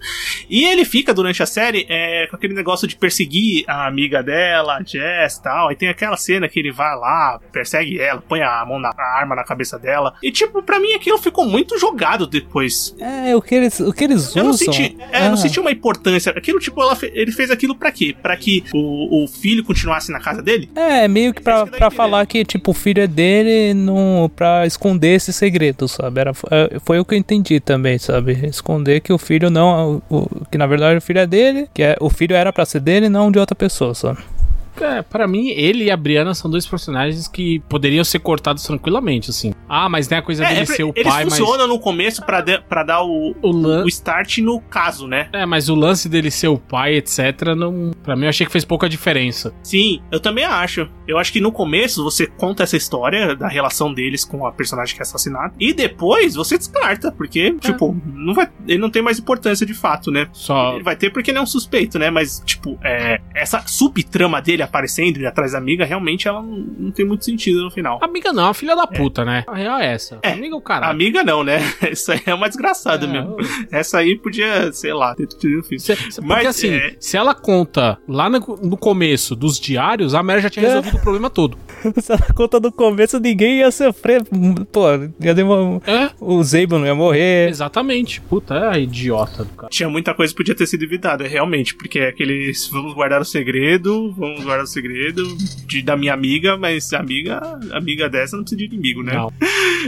E ele fica durante a série é, com aquele negócio de perseguir a amiga dela, a Jess e tal. Aí tem aquela cena que ele vai lá, persegue ela, põe a mão na a arma na cabeça dela. E tipo, pra mim aquilo ficou muito jogado depois. É, o que eles, o que eles Eu usam. não senti, é, eu Ah. não senti uma importância. Aquilo, tipo, ela ele fez aquilo pra quê? Pra que o, o filho continuasse na casa dele? É, meio que pra, Isso que dá a pra falar que, tipo, o filho é dele não, pra esconder esse segredo, sabe? Era, é, foi o que eu entendi também, sabe? Esconder que o filho não. O, que na verdade o filho é dele, que é, o filho era pra ser dele e não de outra pessoa, sabe? É, pra mim, ele e a Brianna são dois personagens que poderiam ser cortados tranquilamente, assim. Ah, mas nem a coisa dele É, é, ser o pai, mas. funcionam no começo pra, de- pra dar o, O lan- o start no caso, né? É, mas o lance dele ser o pai, etc., não. Pra mim, eu achei que fez pouca diferença. Sim, eu também acho. Eu acho que no começo você conta essa história da relação deles com a personagem que é assassinada. E depois você descarta, porque, tipo, não vai, ele não tem mais importância de fato, né? Só. Ele vai ter porque ele é um suspeito, né? Mas, tipo, é, essa subtrama dele aparecendo e atrás da amiga, realmente ela não, não tem muito sentido no final. Amiga não, a filha da puta, né? A real é essa. É. Amiga é o caralho. Amiga não, né? Isso aí é uma desgraçada É, mesmo. Essa aí podia, sei lá, ter um filme. Cê- cê- porque Mas, assim, é- se ela conta lá no, no começo dos diários, a Mary já tinha É. resolvido o problema todo. Se ela conta no começo, ninguém ia sofrer. Pô, ia demorar. É, O Zabon não ia morrer. exatamente. Puta, é idiota do cara. Tinha muita coisa que podia ter sido evitada, realmente, porque é aqueles vamos guardar o segredo, vamos guardar o segredo de, da minha amiga, mas amiga, amiga dessa não precisa de inimigo, né? Não.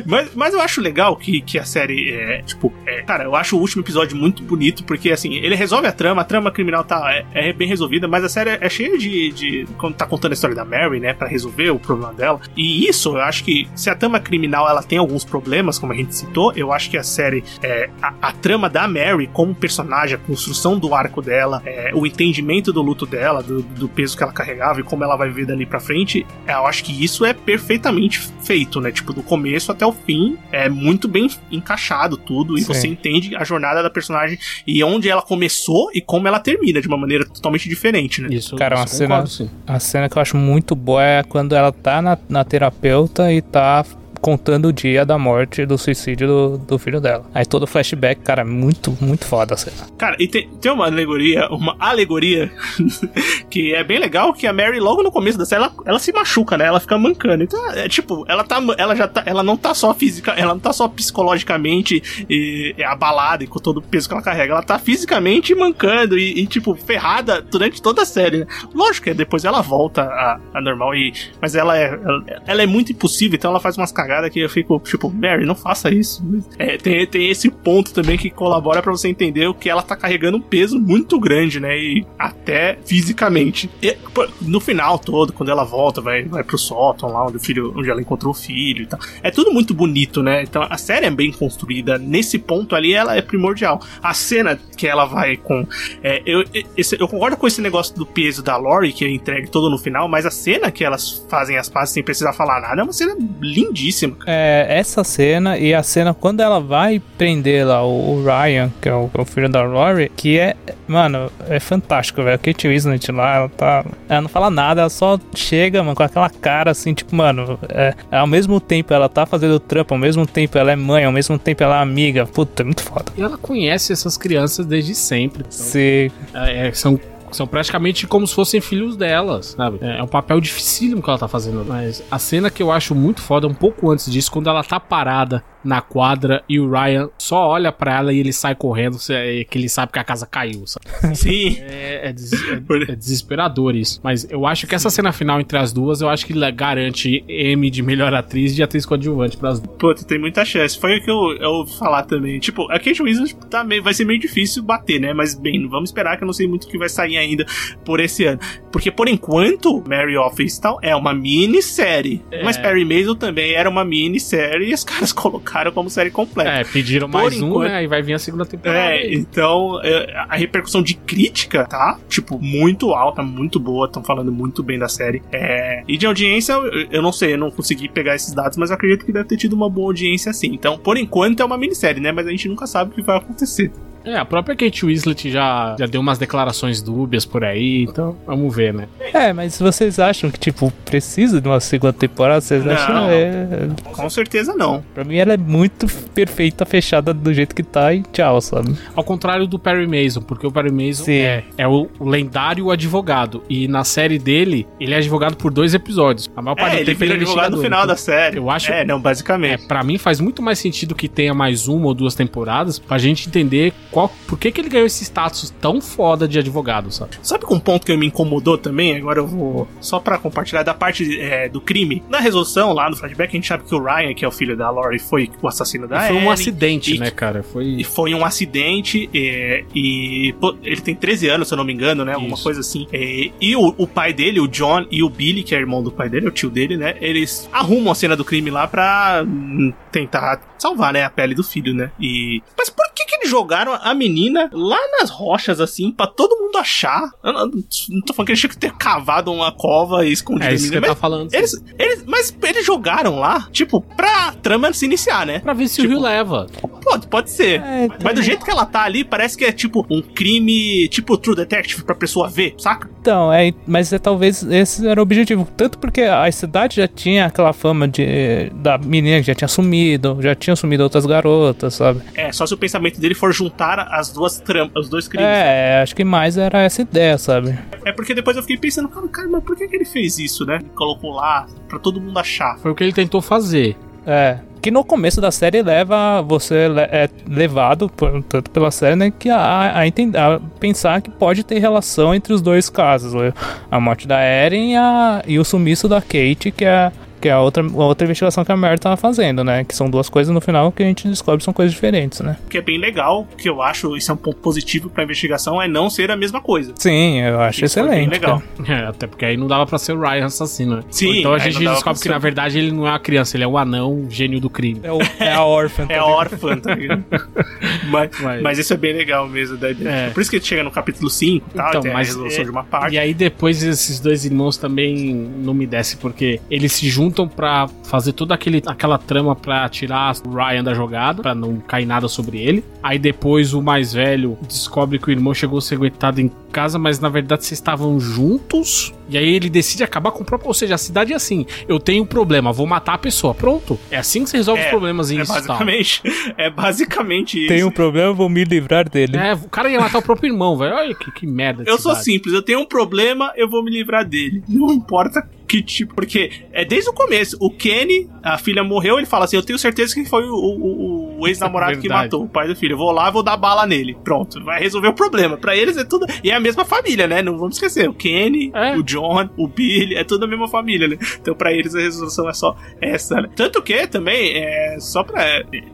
Mas, mas eu acho legal que, que a série é, tipo, é, cara, eu acho o último episódio muito bonito, porque assim, ele resolve a trama, a trama criminal tá, é, é bem resolvida, mas a série é cheia de, de. Quando tá contando a história da Mary, né, pra resolver o problema dela. E isso, eu acho que se a trama criminal ela tem alguns problemas, como a gente citou, eu acho que a série, é, a, a trama da Mary como personagem, a construção do arco dela, é, o entendimento do luto dela, do, do peso que ela carregava e como ela vai viver dali pra frente, eu acho que isso é perfeitamente feito, né? Tipo, do começo até o fim, é muito bem encaixado tudo, e Sim. você entende a jornada da personagem e onde ela começou e como ela termina, de uma maneira totalmente diferente, né? Isso, Cara, uma isso cena- concordo, sim. A cena que eu acho muito boa é quando ela tá na, na terapeuta e tá contando o dia da morte, do suicídio do, do filho dela. Aí todo flashback, cara, muito, muito foda a cena. Cara, e tem, tem uma alegoria, uma alegoria que é bem legal, que a Mary, logo no começo da série, ela, ela se machuca, né? Ela fica mancando. Então, é tipo, ela tá. Ela já tá. Ela não tá só física, ela não tá só psicologicamente e abalada e com todo o peso que ela carrega. Ela tá fisicamente mancando e, e, tipo, ferrada durante toda a série. né? Lógico que depois ela volta a, a normal, e, mas ela é, ela, ela é muito impossível, então ela faz umas cagadas cagada que eu fico, tipo, Mary, não faça isso. É, tem, tem esse ponto também que colabora para você entender o que ela tá carregando um peso muito grande, né? E até fisicamente. E, no final todo, quando ela volta, vai, vai pro sótão lá onde o filho, onde ela encontrou o filho e tal. É tudo muito bonito, né? Então a série é bem construída. Nesse ponto ali, ela é primordial. A cena que ela vai com. É, eu, esse, eu concordo com esse negócio do peso da Lori, que é entregue todo no final, mas a cena que elas fazem as pazes sem precisar falar nada é uma cena lindíssima. É, essa cena e a cena quando ela vai prender lá o, o Ryan, que é o, o, filho da Lori, que é, mano, é fantástico, velho. A Kate Winslet lá, ela tá. Ela não fala nada, ela só chega, mano, com aquela cara assim, tipo, mano, é, ao mesmo tempo ela tá fazendo trampo, ao mesmo tempo ela é mãe, ao mesmo tempo ela é amiga. Puta, é muito foda. E ela conhece essas crianças desde sempre. Então, Sim. É, são são praticamente como se fossem filhos delas, sabe? É, é um papel dificílimo que ela tá fazendo. Mas a cena que eu acho muito foda, um pouco antes disso, quando ela tá parada na quadra e o Ryan só olha para ela e ele sai correndo, que ele sabe que a casa caiu, sabe? Sim. É, é, des é, é, desesperador isso. Mas eu acho que essa cena final entre as duas, eu acho que garante M de melhor atriz e de atriz coadjuvante pras duas. Pô, tem muita chance. Foi o que eu, eu ouvi falar também. Tipo, a Kate Winslet tá meio, vai ser meio difícil bater, né? Mas, bem, vamos esperar que eu não sei muito o que vai sair ainda por esse ano. Porque, por enquanto, Mary of Easttown é uma minissérie. É. Mas Perry Mason também era uma minissérie e os caras colocaram colocaram como série completa. É, pediram Por mais enquanto, um, né? E vai vir a segunda temporada. É, aí. então é, a repercussão de crítica tá, tipo, muito alta, muito boa. Estão falando muito bem da série. É, e de audiência, eu não sei, eu não consegui pegar esses dados, mas eu acredito que deve ter tido uma boa audiência assim. Então, por enquanto é uma minissérie, né? Mas a gente nunca sabe o que vai acontecer. É, a própria Kate Winslet já, já deu umas declarações dúbias por aí, então vamos ver, né? É, mas vocês acham que, tipo, precisa de uma segunda temporada? Vocês não, acham? É... Com certeza não. Pra mim ela é muito perfeita, fechada do jeito que tá e tchau, sabe? Ao contrário do Perry Mason, porque o Perry Mason é, é o lendário advogado. E na série dele, ele é advogado por dois episódios. A maior parte é, do tempo ele é advogado no final então, da série. Eu acho. É, não, basicamente. É, pra mim faz muito mais sentido que tenha mais uma ou duas temporadas pra gente entender qual, por que, que ele ganhou esse status tão foda de advogado, sabe? Sabe um ponto que me incomodou também? Agora eu vou só para compartilhar da parte é, do crime. Na resolução, lá no flashback, a gente sabe que o Ryan, que é o filho da Lori, foi o assassino da Foi um acidente, e, né, cara? Foi... Foi um acidente é, e pô, ele tem 13 anos, se eu não me engano, né? Alguma Isso. coisa assim. É, e o, o, pai dele, o John e o Billy, que é irmão do pai dele, é o tio dele, né? Eles arrumam a cena do crime lá pra hum, tentar salvar, né, a pele do filho, né? E... Mas por que que eles jogaram a menina lá nas rochas, assim, pra todo mundo achar? Eu não, não tô falando que eles tinham que ter cavado uma cova e escondido é isso a menina. Que eu tá falando. Eles, eles, mas eles jogaram lá, tipo, pra trama se iniciar, né? Pra ver se tipo, o rio leva. Pode, pode ser. É, mas do jeito que ela tá ali, parece que é tipo um crime, tipo True Detective, pra pessoa ver, saca? Então, é, mas é, talvez esse era o objetivo. Tanto porque a cidade já tinha aquela fama de da menina que já tinha sumido, já tinha sumido outras garotas, sabe? É, só se o pensamento dele for juntar as duas trampas, os dois crimes. É, acho que mais era essa ideia, sabe? É porque depois eu fiquei pensando, cara, cara mas por que, que ele fez isso, né? Ele colocou lá pra todo mundo achar. Foi o que ele tentou fazer. É. Que no começo da série leva você é levado, tanto pela série, né, que a, a, entender, a pensar que pode ter relação entre os dois casos. Né? A morte da Eren e, a, e o sumiço da Kate, que é que é a outra, a outra investigação que a Mary tava fazendo, né? Que são duas coisas no final que a gente descobre são coisas diferentes, né? Que é bem legal, que eu acho, isso é um ponto positivo pra investigação, é não ser a mesma coisa. Sim, eu acho isso excelente. Bem legal. É, até porque aí não dava pra ser o Ryan assassino, né? Sim. Então a gente descobre que na verdade ele não é uma criança, ele é o anão gênio do crime. É, o, é a órfã. Tá é a órfã, tá mas, mas, mas, isso é bem legal mesmo. Da é. Por isso que ele chega no capítulo 5 e tal, então, tem mas, a resolução é, de uma parte. E aí depois esses dois irmãos também não me desce, porque eles se juntam pra fazer toda aquele, aquela trama pra tirar o Ryan da jogada, pra não cair nada sobre ele. Aí depois o mais velho descobre que o irmão chegou aguentado em casa, mas na verdade vocês estavam juntos. E aí ele decide acabar com o próprio. Ou seja, a cidade é assim: eu tenho um problema, vou matar a pessoa. Pronto. É assim que você resolve é, os problemas em é basicamente, é basicamente isso. Tenho um problema, vou me livrar dele. É, o cara ia matar o próprio irmão, velho. Olha que, que merda. Eu cidade. sou simples, eu tenho um problema, eu vou me livrar dele. Não importa que tipo. Porque é desde o começo. O Kenny, a filha morreu, ele fala assim: Eu tenho certeza que foi o, o, o o ex-namorado que matou o pai do filho. Eu vou lá, vou dar bala nele. Pronto, vai resolver o problema. Pra eles é tudo. E é a mesma família, né? Não vamos esquecer. O Kenny, É. o John, o Billy, é tudo a mesma família, né? Então pra eles a resolução é só essa, né? Tanto que também, é, só pra.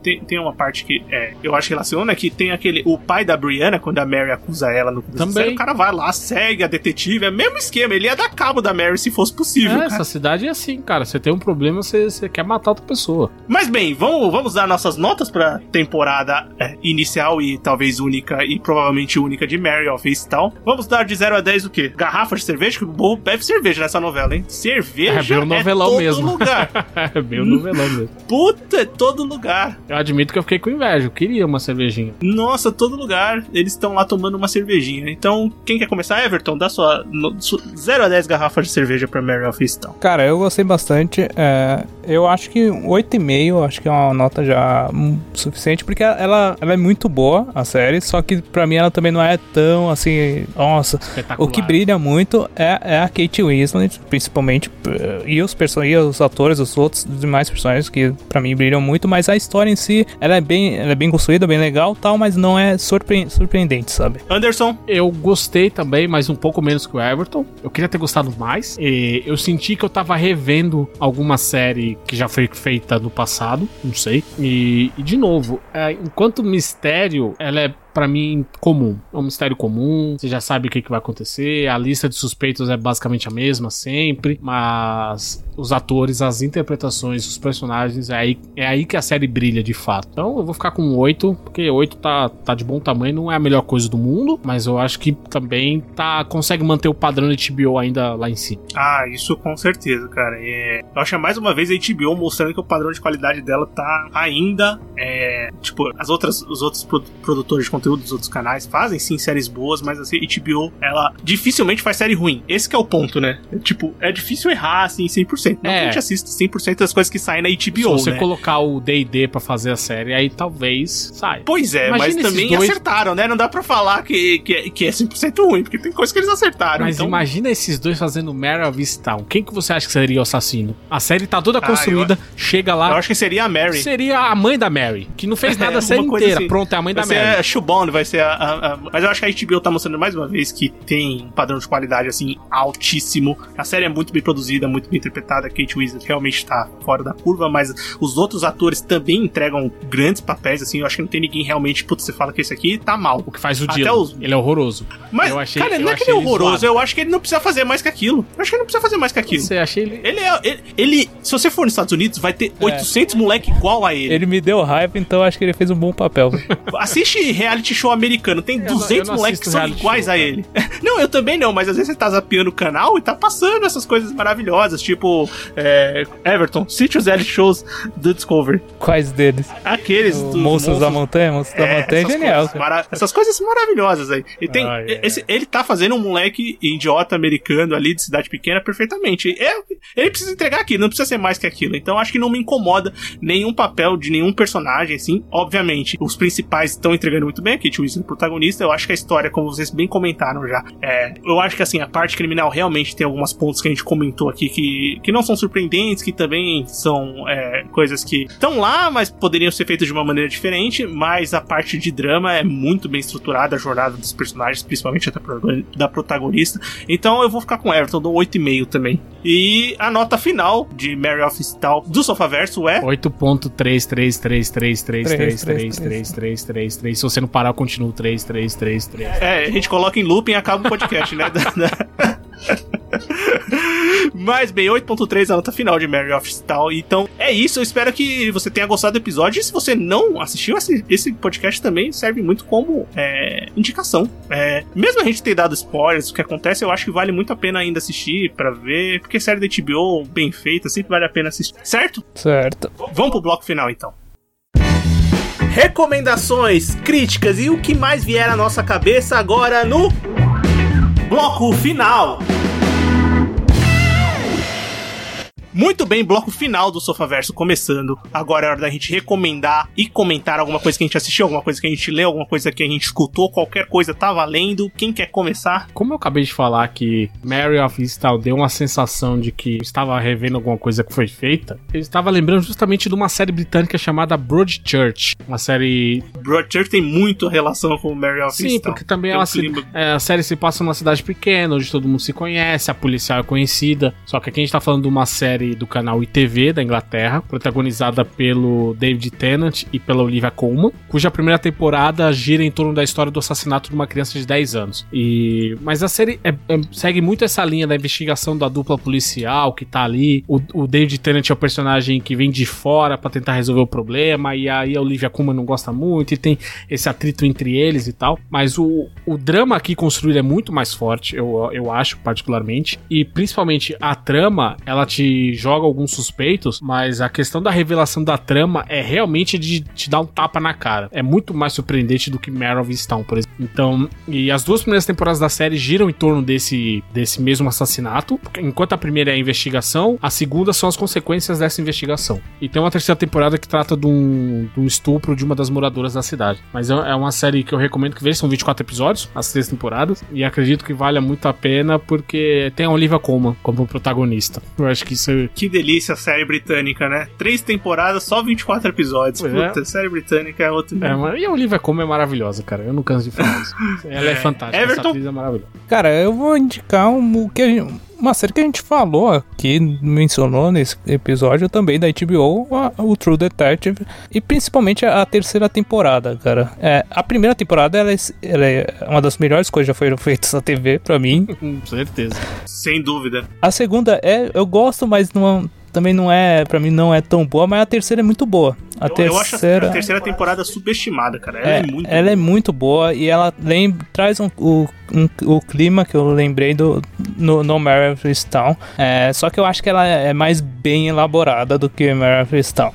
Tem, tem uma parte que é, eu acho que relaciona que tem aquele. O pai da Brianna, quando a Mary acusa ela no Também. série, o cara vai lá, segue a detetive, é o mesmo esquema. Ele ia dar cabo da Mary se fosse possível. É, cara. essa cidade é assim, cara. Você tem um problema, você, você quer matar outra pessoa. Mas bem, vamos, vamos dar nossas notas pra temporada é, inicial e talvez única e provavelmente única de Mary of Easttown. Vamos dar de 0 a 10 o quê? Garrafa de cerveja? Que o Bobo bebe cerveja nessa novela, hein? Cerveja É bem o novelão todo mesmo. lugar. É o novelão mesmo. Puta, é todo lugar. Eu admito que eu fiquei com inveja. Eu queria uma cervejinha. Nossa, todo lugar. Eles estão lá tomando uma cervejinha. Então, quem quer começar? Everton, dá sua, no, sua 0 a 10 garrafas de cerveja pra Mary of Easttown. Cara, eu gostei bastante. é, eu acho que um 8,5 acho que é uma nota já suficiente, porque ela, ela é muito boa, a série, só que pra mim ela também não é tão assim. Nossa, o que brilha muito é, é a Kate Winslet, principalmente, eh, e os, e os atores, os outros demais personagens que pra mim brilham muito, mas a história em si, ela é bem, ela é bem construída, bem legal tal, mas não é surpre- surpreendente, sabe? Anderson, Eu gostei também, mas um pouco menos que o Everton. Eu queria ter gostado mais. E eu senti que eu tava revendo alguma série que já foi feita no passado, não sei. E, e de novo, é, enquanto mistério, ela é pra mim comum. É um mistério comum, você já sabe o que, que vai acontecer. A lista de suspeitos é basicamente a mesma sempre, mas os atores, as interpretações, os personagens, é aí, é aí que a série brilha de fato. Então eu vou ficar com 8, porque 8 tá, tá de bom tamanho, não é a melhor coisa do mundo, mas eu acho que também tá consegue manter o padrão de HBO ainda lá em cima. Ah, isso com certeza, cara. É, eu acho é mais uma vez a HBO mostrando que o padrão de qualidade dela tá ainda. É, tipo, as outras, os outros produ- produtores de conteúdo dos outros canais fazem sim séries boas, mas assim, HBO, ela dificilmente faz série ruim. Esse é o ponto, né? É, tipo, é difícil errar assim 100%. Não É. que a gente assista 100% das coisas que saem na Se HBO, você né? colocar o D&D pra fazer a série, aí talvez saia. Pois é, Imagina mas também dois- acertaram, né? Não dá pra falar que, que, é- que é 100% ruim, porque tem coisas que eles acertaram. Mas então... imagina esses dois fazendo Mare of Easttown. Quem que você acha que seria o assassino? A série tá toda Ah, construída, chega lá, Eu acho que seria a Mary. seria a mãe da Mary, que não fez nada É, a série inteira. assim. Pronto, é a mãe da Vai ser Mary. a Shubon, vai ser a, a- a- Mas eu acho que a HBO tá mostrando mais uma vez que tem um padrão de qualidade, assim, altíssimo. A série é muito bem produzida, muito bem interpretada. A Kate Winslet realmente tá fora da curva, mas os outros atores também entregam grandes papéis, assim. Eu acho que não tem ninguém realmente, putz, você fala que esse aqui tá mal. O que faz o Dylan. os- Ele é horroroso. Mas, Eu achei- cara, eu não é que ele é horroroso, zoado. eu acho que ele não precisa fazer mais que aquilo. Eu acho que ele não precisa fazer mais que aquilo. Você achei ele... Ele é. Ele, ele- se você for nos Estados Unidos, vai ter 800 moleque igual a ele. Ele me deu raiva, então acho que ele fez um bom papel. Assiste reality show americano, tem Eu não- 200 eu não moleques que são iguais show, a ele. Não, eu também não, mas às vezes você tá zapeando o canal e tá passando essas coisas maravilhosas, tipo é, Everton, cite os reality shows do Discovery. Quais deles? Aqueles O dos Monstros da Montanha? Monstros da Montanha é genial. coisas mara- essas coisas maravilhosas aí. E tem, ai, esse- ele tá fazendo um moleque idiota americano ali de cidade pequena perfeitamente. É, ele precisa entregar aquilo, não precisa ser mais que aquilo. Então acho que não me incomoda nenhum papel de nenhum personagem, assim. Obviamente, os principais estão entregando muito bem. A Kate Winslet, protagonista. Eu acho que a história, como vocês bem comentaram já, é, eu acho que assim, a parte criminal realmente tem algumas pontos que a gente comentou aqui que, que não são surpreendentes, que também são é, coisas que estão lá, mas poderiam ser feitas de uma maneira diferente. Mas a parte de drama é muito bem estruturada, a jornada dos personagens, principalmente a da protagon- da protagonista. Então eu vou ficar com Everton, dou 8,5 também. E a nota final de Mary of Easttown do Sofaverso é 8.33333333333. Se você não parar, eu continuo 3333. É, a gente coloca em looping e acaba o podcast, né? Mas bem, 8.3 é a nota final de Mary of Easttown. Então é isso, eu espero que você tenha gostado do episódio. E se você não assistiu, esse, esse podcast também serve muito como é, indicação. É, mesmo a gente ter dado spoilers, o que acontece, eu acho que vale muito a pena ainda assistir pra ver, porque série da HBO bem feita, sempre vale a pena assistir. Certo? Certo. Vamos pro bloco final então. Recomendações, críticas e o que mais vier à nossa cabeça agora no bloco final. Muito bem, bloco final do Sofaverso começando. Agora é hora da gente recomendar e comentar alguma coisa que a gente assistiu, alguma coisa que a gente leu, alguma coisa que a gente escutou, qualquer coisa tá valendo. Quem quer começar? Como eu acabei de falar que Mary of Easttown deu uma sensação de que estava revendo alguma coisa que foi feita, eu estava lembrando justamente de uma série britânica chamada Broadchurch. Uma série. Broadchurch tem muito relação com Mary of Sim, Easttown. porque também é uma clima. é, a série se passa numa cidade pequena, onde todo mundo se conhece, a policial é conhecida. Só que aqui a gente tá falando de uma série do canal ITV da Inglaterra, protagonizada pelo David Tennant e pela Olivia Colman, cuja primeira temporada gira em torno da história do assassinato de uma criança de 10 anos. E mas a série é- é- segue muito essa linha da investigação da dupla policial que tá ali. O, o David Tennant é o personagem que vem de fora pra tentar resolver o problema e aí a Olivia Colman não gosta muito e tem esse atrito entre eles e tal. Mas o, o drama aqui construído é muito mais forte, eu, eu acho, particularmente. E principalmente a trama, ela te joga alguns suspeitos, mas a questão da revelação da trama é realmente de te dar um tapa na cara. É muito mais surpreendente do que Mare of por exemplo. Então, e as duas primeiras temporadas da série giram em torno desse, desse mesmo assassinato. Enquanto a primeira é a investigação, a segunda são as consequências dessa investigação. E tem uma terceira temporada que trata de um, de um estupro de uma das moradoras da cidade. Mas é é uma série que eu recomendo que veja, são 24 episódios, as três temporadas, e acredito que vale muito a pena porque tem a Olivia Colman como protagonista. Eu acho que isso é Que delícia a série britânica, né? Três temporadas, só 24 episódios. Pois é. Puta, série britânica é outro. É, mas- e a Olivia Colman é maravilhosa, cara. Eu não canso de falar isso. Ela é, É. fantástica. Everton? Essa atriz é maravilhosa. Cara, eu vou indicar um, o que a gente- uma série que a gente falou aqui, mencionou nesse episódio também da HBO, a- o True Detective, e principalmente a, a terceira temporada, cara. É, a primeira temporada ela é, ela é uma das melhores coisas que já foram feitas na TV, pra mim. Com certeza. Sem dúvida. A segunda é, eu gosto, mas não, também não é, pra mim não é tão boa, mas a terceira é muito boa. A Eu, terceira... eu acho a, a terceira temporada subestimada, cara. Ela é, É, muito. ela é muito boa e ela lem- traz um- o, um- o clima que eu lembrei do no, no Mare of Easttown. É, só que eu acho que ela é mais bem elaborada do que Mare of Easttown.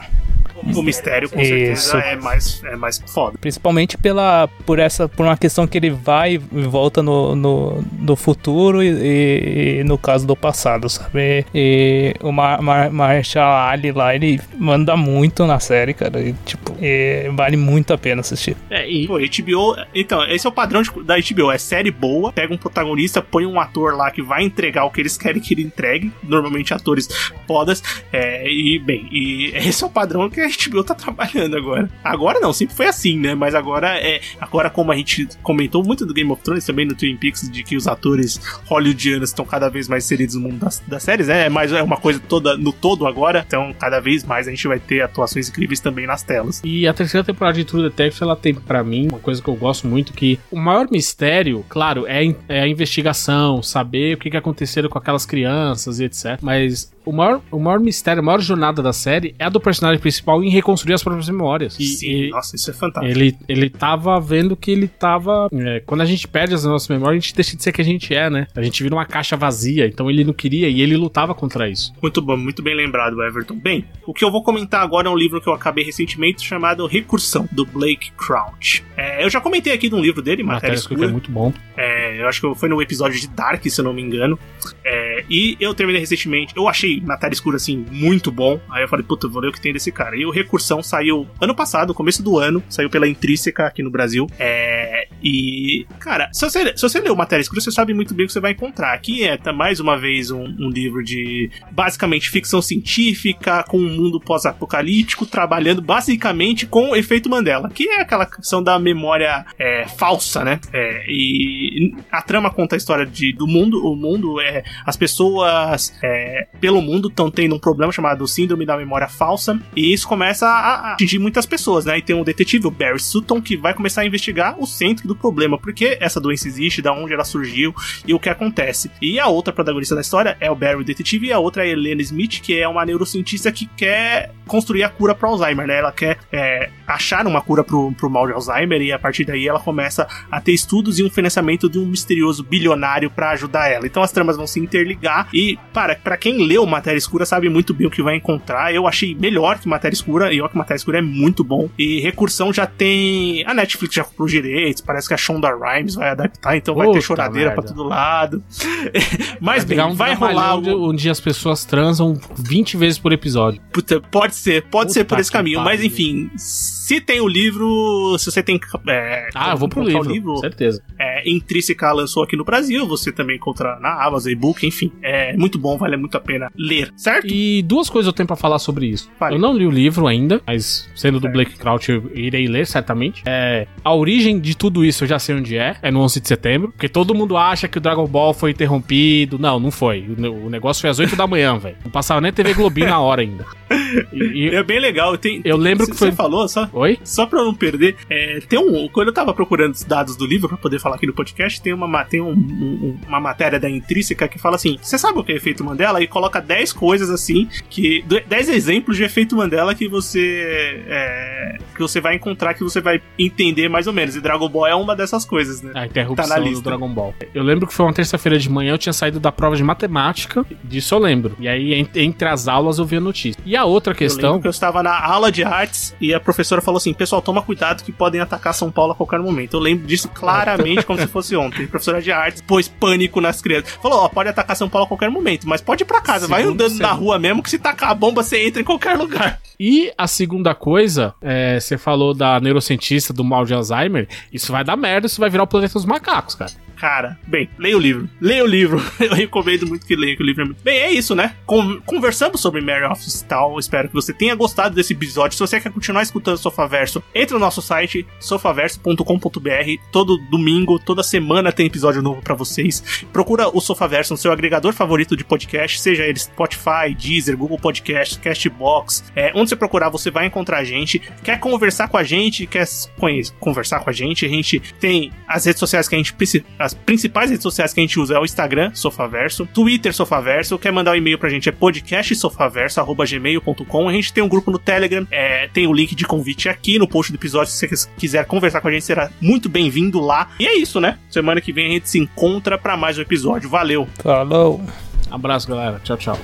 O mistério, com certeza, Isso. é mais, é mais foda. Principalmente pela, por essa por uma questão que ele vai e volta no, no, no futuro e, e- e no caso do passado, sabe? E o Mar, Mar, Marshall Ali lá, ele manda muito na série, cara. E, tipo, e vale muito a pena assistir. É, e Pô, HBO. Então, esse é o padrão de- da HBO. É série boa, pega um protagonista, põe um ator lá que vai entregar o que eles querem que ele entregue. Normalmente atores fodas. É, e, bem, e esse é o padrão que a HBO tá trabalhando agora. Agora não, sempre foi assim, né? Mas agora é. Agora, como a gente comentou muito do Game of Thrones, também no Twin Peaks, de que os atores hollywoodianos estão cada vez mais inseridos no mundo das, das séries, né? É mais é uma coisa toda no todo agora. Então, cada vez mais a gente vai ter atuações incríveis também nas telas. E a terceira temporada de True Detective, ela tem pra mim uma coisa que eu gosto muito, que o maior mistério, claro, é, é a investigação, saber o que, que aconteceu com aquelas crianças e etc. Mas o maior, o maior mistério, a maior jornada da série é a do personagem principal em reconstruir as próprias memórias. E, Sim, e- nossa, isso é fantástico. ele, ele tava vendo que ele tava. é, quando a gente perde as nossas memórias, a gente deixa de ser quem a gente é, né? A gente vira uma caixa vazia. Então ele não queria e ele lutava contra isso. Muito bom, muito bem lembrado, Everton. Bem, o que eu vou comentar agora é um livro que eu acabei recentemente chamado Recursão, do Blake Crouch. É, eu já comentei aqui de um livro dele, Matéria Matéria Escura Escura. é muito bom. É, eu acho que foi no episódio de Dark, se eu não me engano. É, e eu terminei recentemente. Eu achei Matéria Escura, assim, muito bom. Aí eu falei, puta, vou ler o que tem desse cara. E o Recursão saiu ano passado, começo do ano. Saiu pela Intrínseca aqui no Brasil. É, e, cara, se você, se você leu Matéria Escura, você sabe muito bem o que você vai encontrar. Aqui é, tá, mais uma vez, um, um livro de, basicamente, ficção científica, com um mundo pós-apocalíptico, trabalhando basicamente com o efeito Mandela, que é aquela questão da memória é, falsa, né? É, e a trama conta a história de, do mundo. O mundo é. As pessoas é, pelo mundo estão tendo um problema chamado Síndrome da Memória Falsa. E isso começa a, atingir muitas pessoas, né? E tem um detetive, o Barry Sutton, que vai começar a investigar o centro do problema. Por que essa doença existe, da onde ela surgiu e o que acontece. E a outra protagonista da história é o Barry, o detetive, e a outra é a Helena Smith, que é uma neurocientista que quer construir a cura para Alzheimer, né? Ela quer é, achar uma cura pro, pro mal de Alzheimer e a partir daí ela começa a ter estudos e um financiamento de um misterioso bilionário para ajudar ela. Então as tramas vão se interligar e, para, para quem leu Matéria Escura sabe muito bem o que vai encontrar. Eu achei melhor que Matéria Escura, e ó que Matéria Escura é muito bom. E Recursão já tem. A Netflix já comprou direitos, parece que a Shonda Rhimes vai adaptar, então vai ter choradeira merda. pra todo lado. Mas bem, Pegar um vai rolar. onde, onde as pessoas transam 20 vezes por episódio. Puta, pode ser, pode ser Puta por esse caminho. Mas enfim, se tem o livro, se você tem. É, Ah, eu vou pro comprar o livro, certeza. é, Intrínseca lançou aqui no Brasil, você também encontra na Amazon, e-book, enfim. É muito bom, vale muito a pena ler, certo? E duas coisas eu tenho pra falar sobre isso. Fale. Eu não li o livro ainda, mas sendo do. Blake Crouch eu irei ler certamente. É, a origem de tudo isso eu já sei onde é, é no 11 de setembro, porque todo mundo acha que o Dragon Ball foi interrompido. Não, não foi. O, o negócio foi às 8 da manhã, velho. Não passava nem TV Globinho na hora ainda. E- e- É bem legal. Tem, Eu lembro que foi- Você falou, só, Oi? só pra eu não perder, é, tem um. Quando eu tava procurando os dados do livro pra poder falar aqui no podcast, tem uma, ma- tem um- um- uma matéria da Intrínseca que fala assim: você sabe o que é efeito Mandela? E coloca 10 coisas assim, que 10 exemplos de efeito Mandela que você. é, que você vai encontrar, que você vai entender mais ou menos. E Dragon Ball é uma dessas coisas, né? A interrupção Tá do. Dragon Ball. Eu lembro que foi uma terça-feira de manhã, eu tinha saído da prova de matemática, disso eu lembro. E aí, en- entre as aulas, eu vi a notícia. E a outra Eu questão. lembro que eu estava na aula de artes e a professora falou assim: pessoal, toma cuidado que podem atacar São Paulo a qualquer momento. Eu lembro disso claramente como se fosse ontem. Professora de artes pôs pânico nas crianças. Falou: ó, pode atacar São Paulo a qualquer momento, mas pode ir pra casa, vai Segundo andando na rua mesmo que se tacar a bomba você entra em qualquer lugar. E a segunda coisa, é, você falou da neurocientista do mal de Alzheimer, isso vai dar merda, isso vai virar o planeta dos macacos, cara. Cara, bem, leia o livro. Leia o livro. Eu recomendo muito que leia, que o livro é muito. Bem, é isso, né? Con- conversamos sobre Mary e tal. Espero que você tenha gostado desse episódio. Se você quer continuar escutando Sofaverso, entre no nosso site, sofaverso.com.br. Todo domingo, toda semana tem episódio novo pra vocês. Procura o Sofaverso no seu agregador favorito de podcast, seja ele Spotify, Deezer, Google Podcast, Castbox. É, onde você procurar, você vai encontrar a gente. Quer conversar com a gente, quer conversar com a gente, a gente tem as redes sociais que a gente precisa. As principais redes sociais que a gente usa é o Instagram, Sofaverso, Twitter, Sofaverso. Quer mandar um e-mail pra gente é podcastsofaverso.gmail.com. A gente tem um grupo no Telegram, é, tem o link de convite aqui no post do episódio. Se você quiser conversar com a gente, será muito bem-vindo lá. E é isso, né? Semana que vem a gente se encontra pra mais um episódio. Valeu! Falou. Abraço, galera. Tchau, tchau.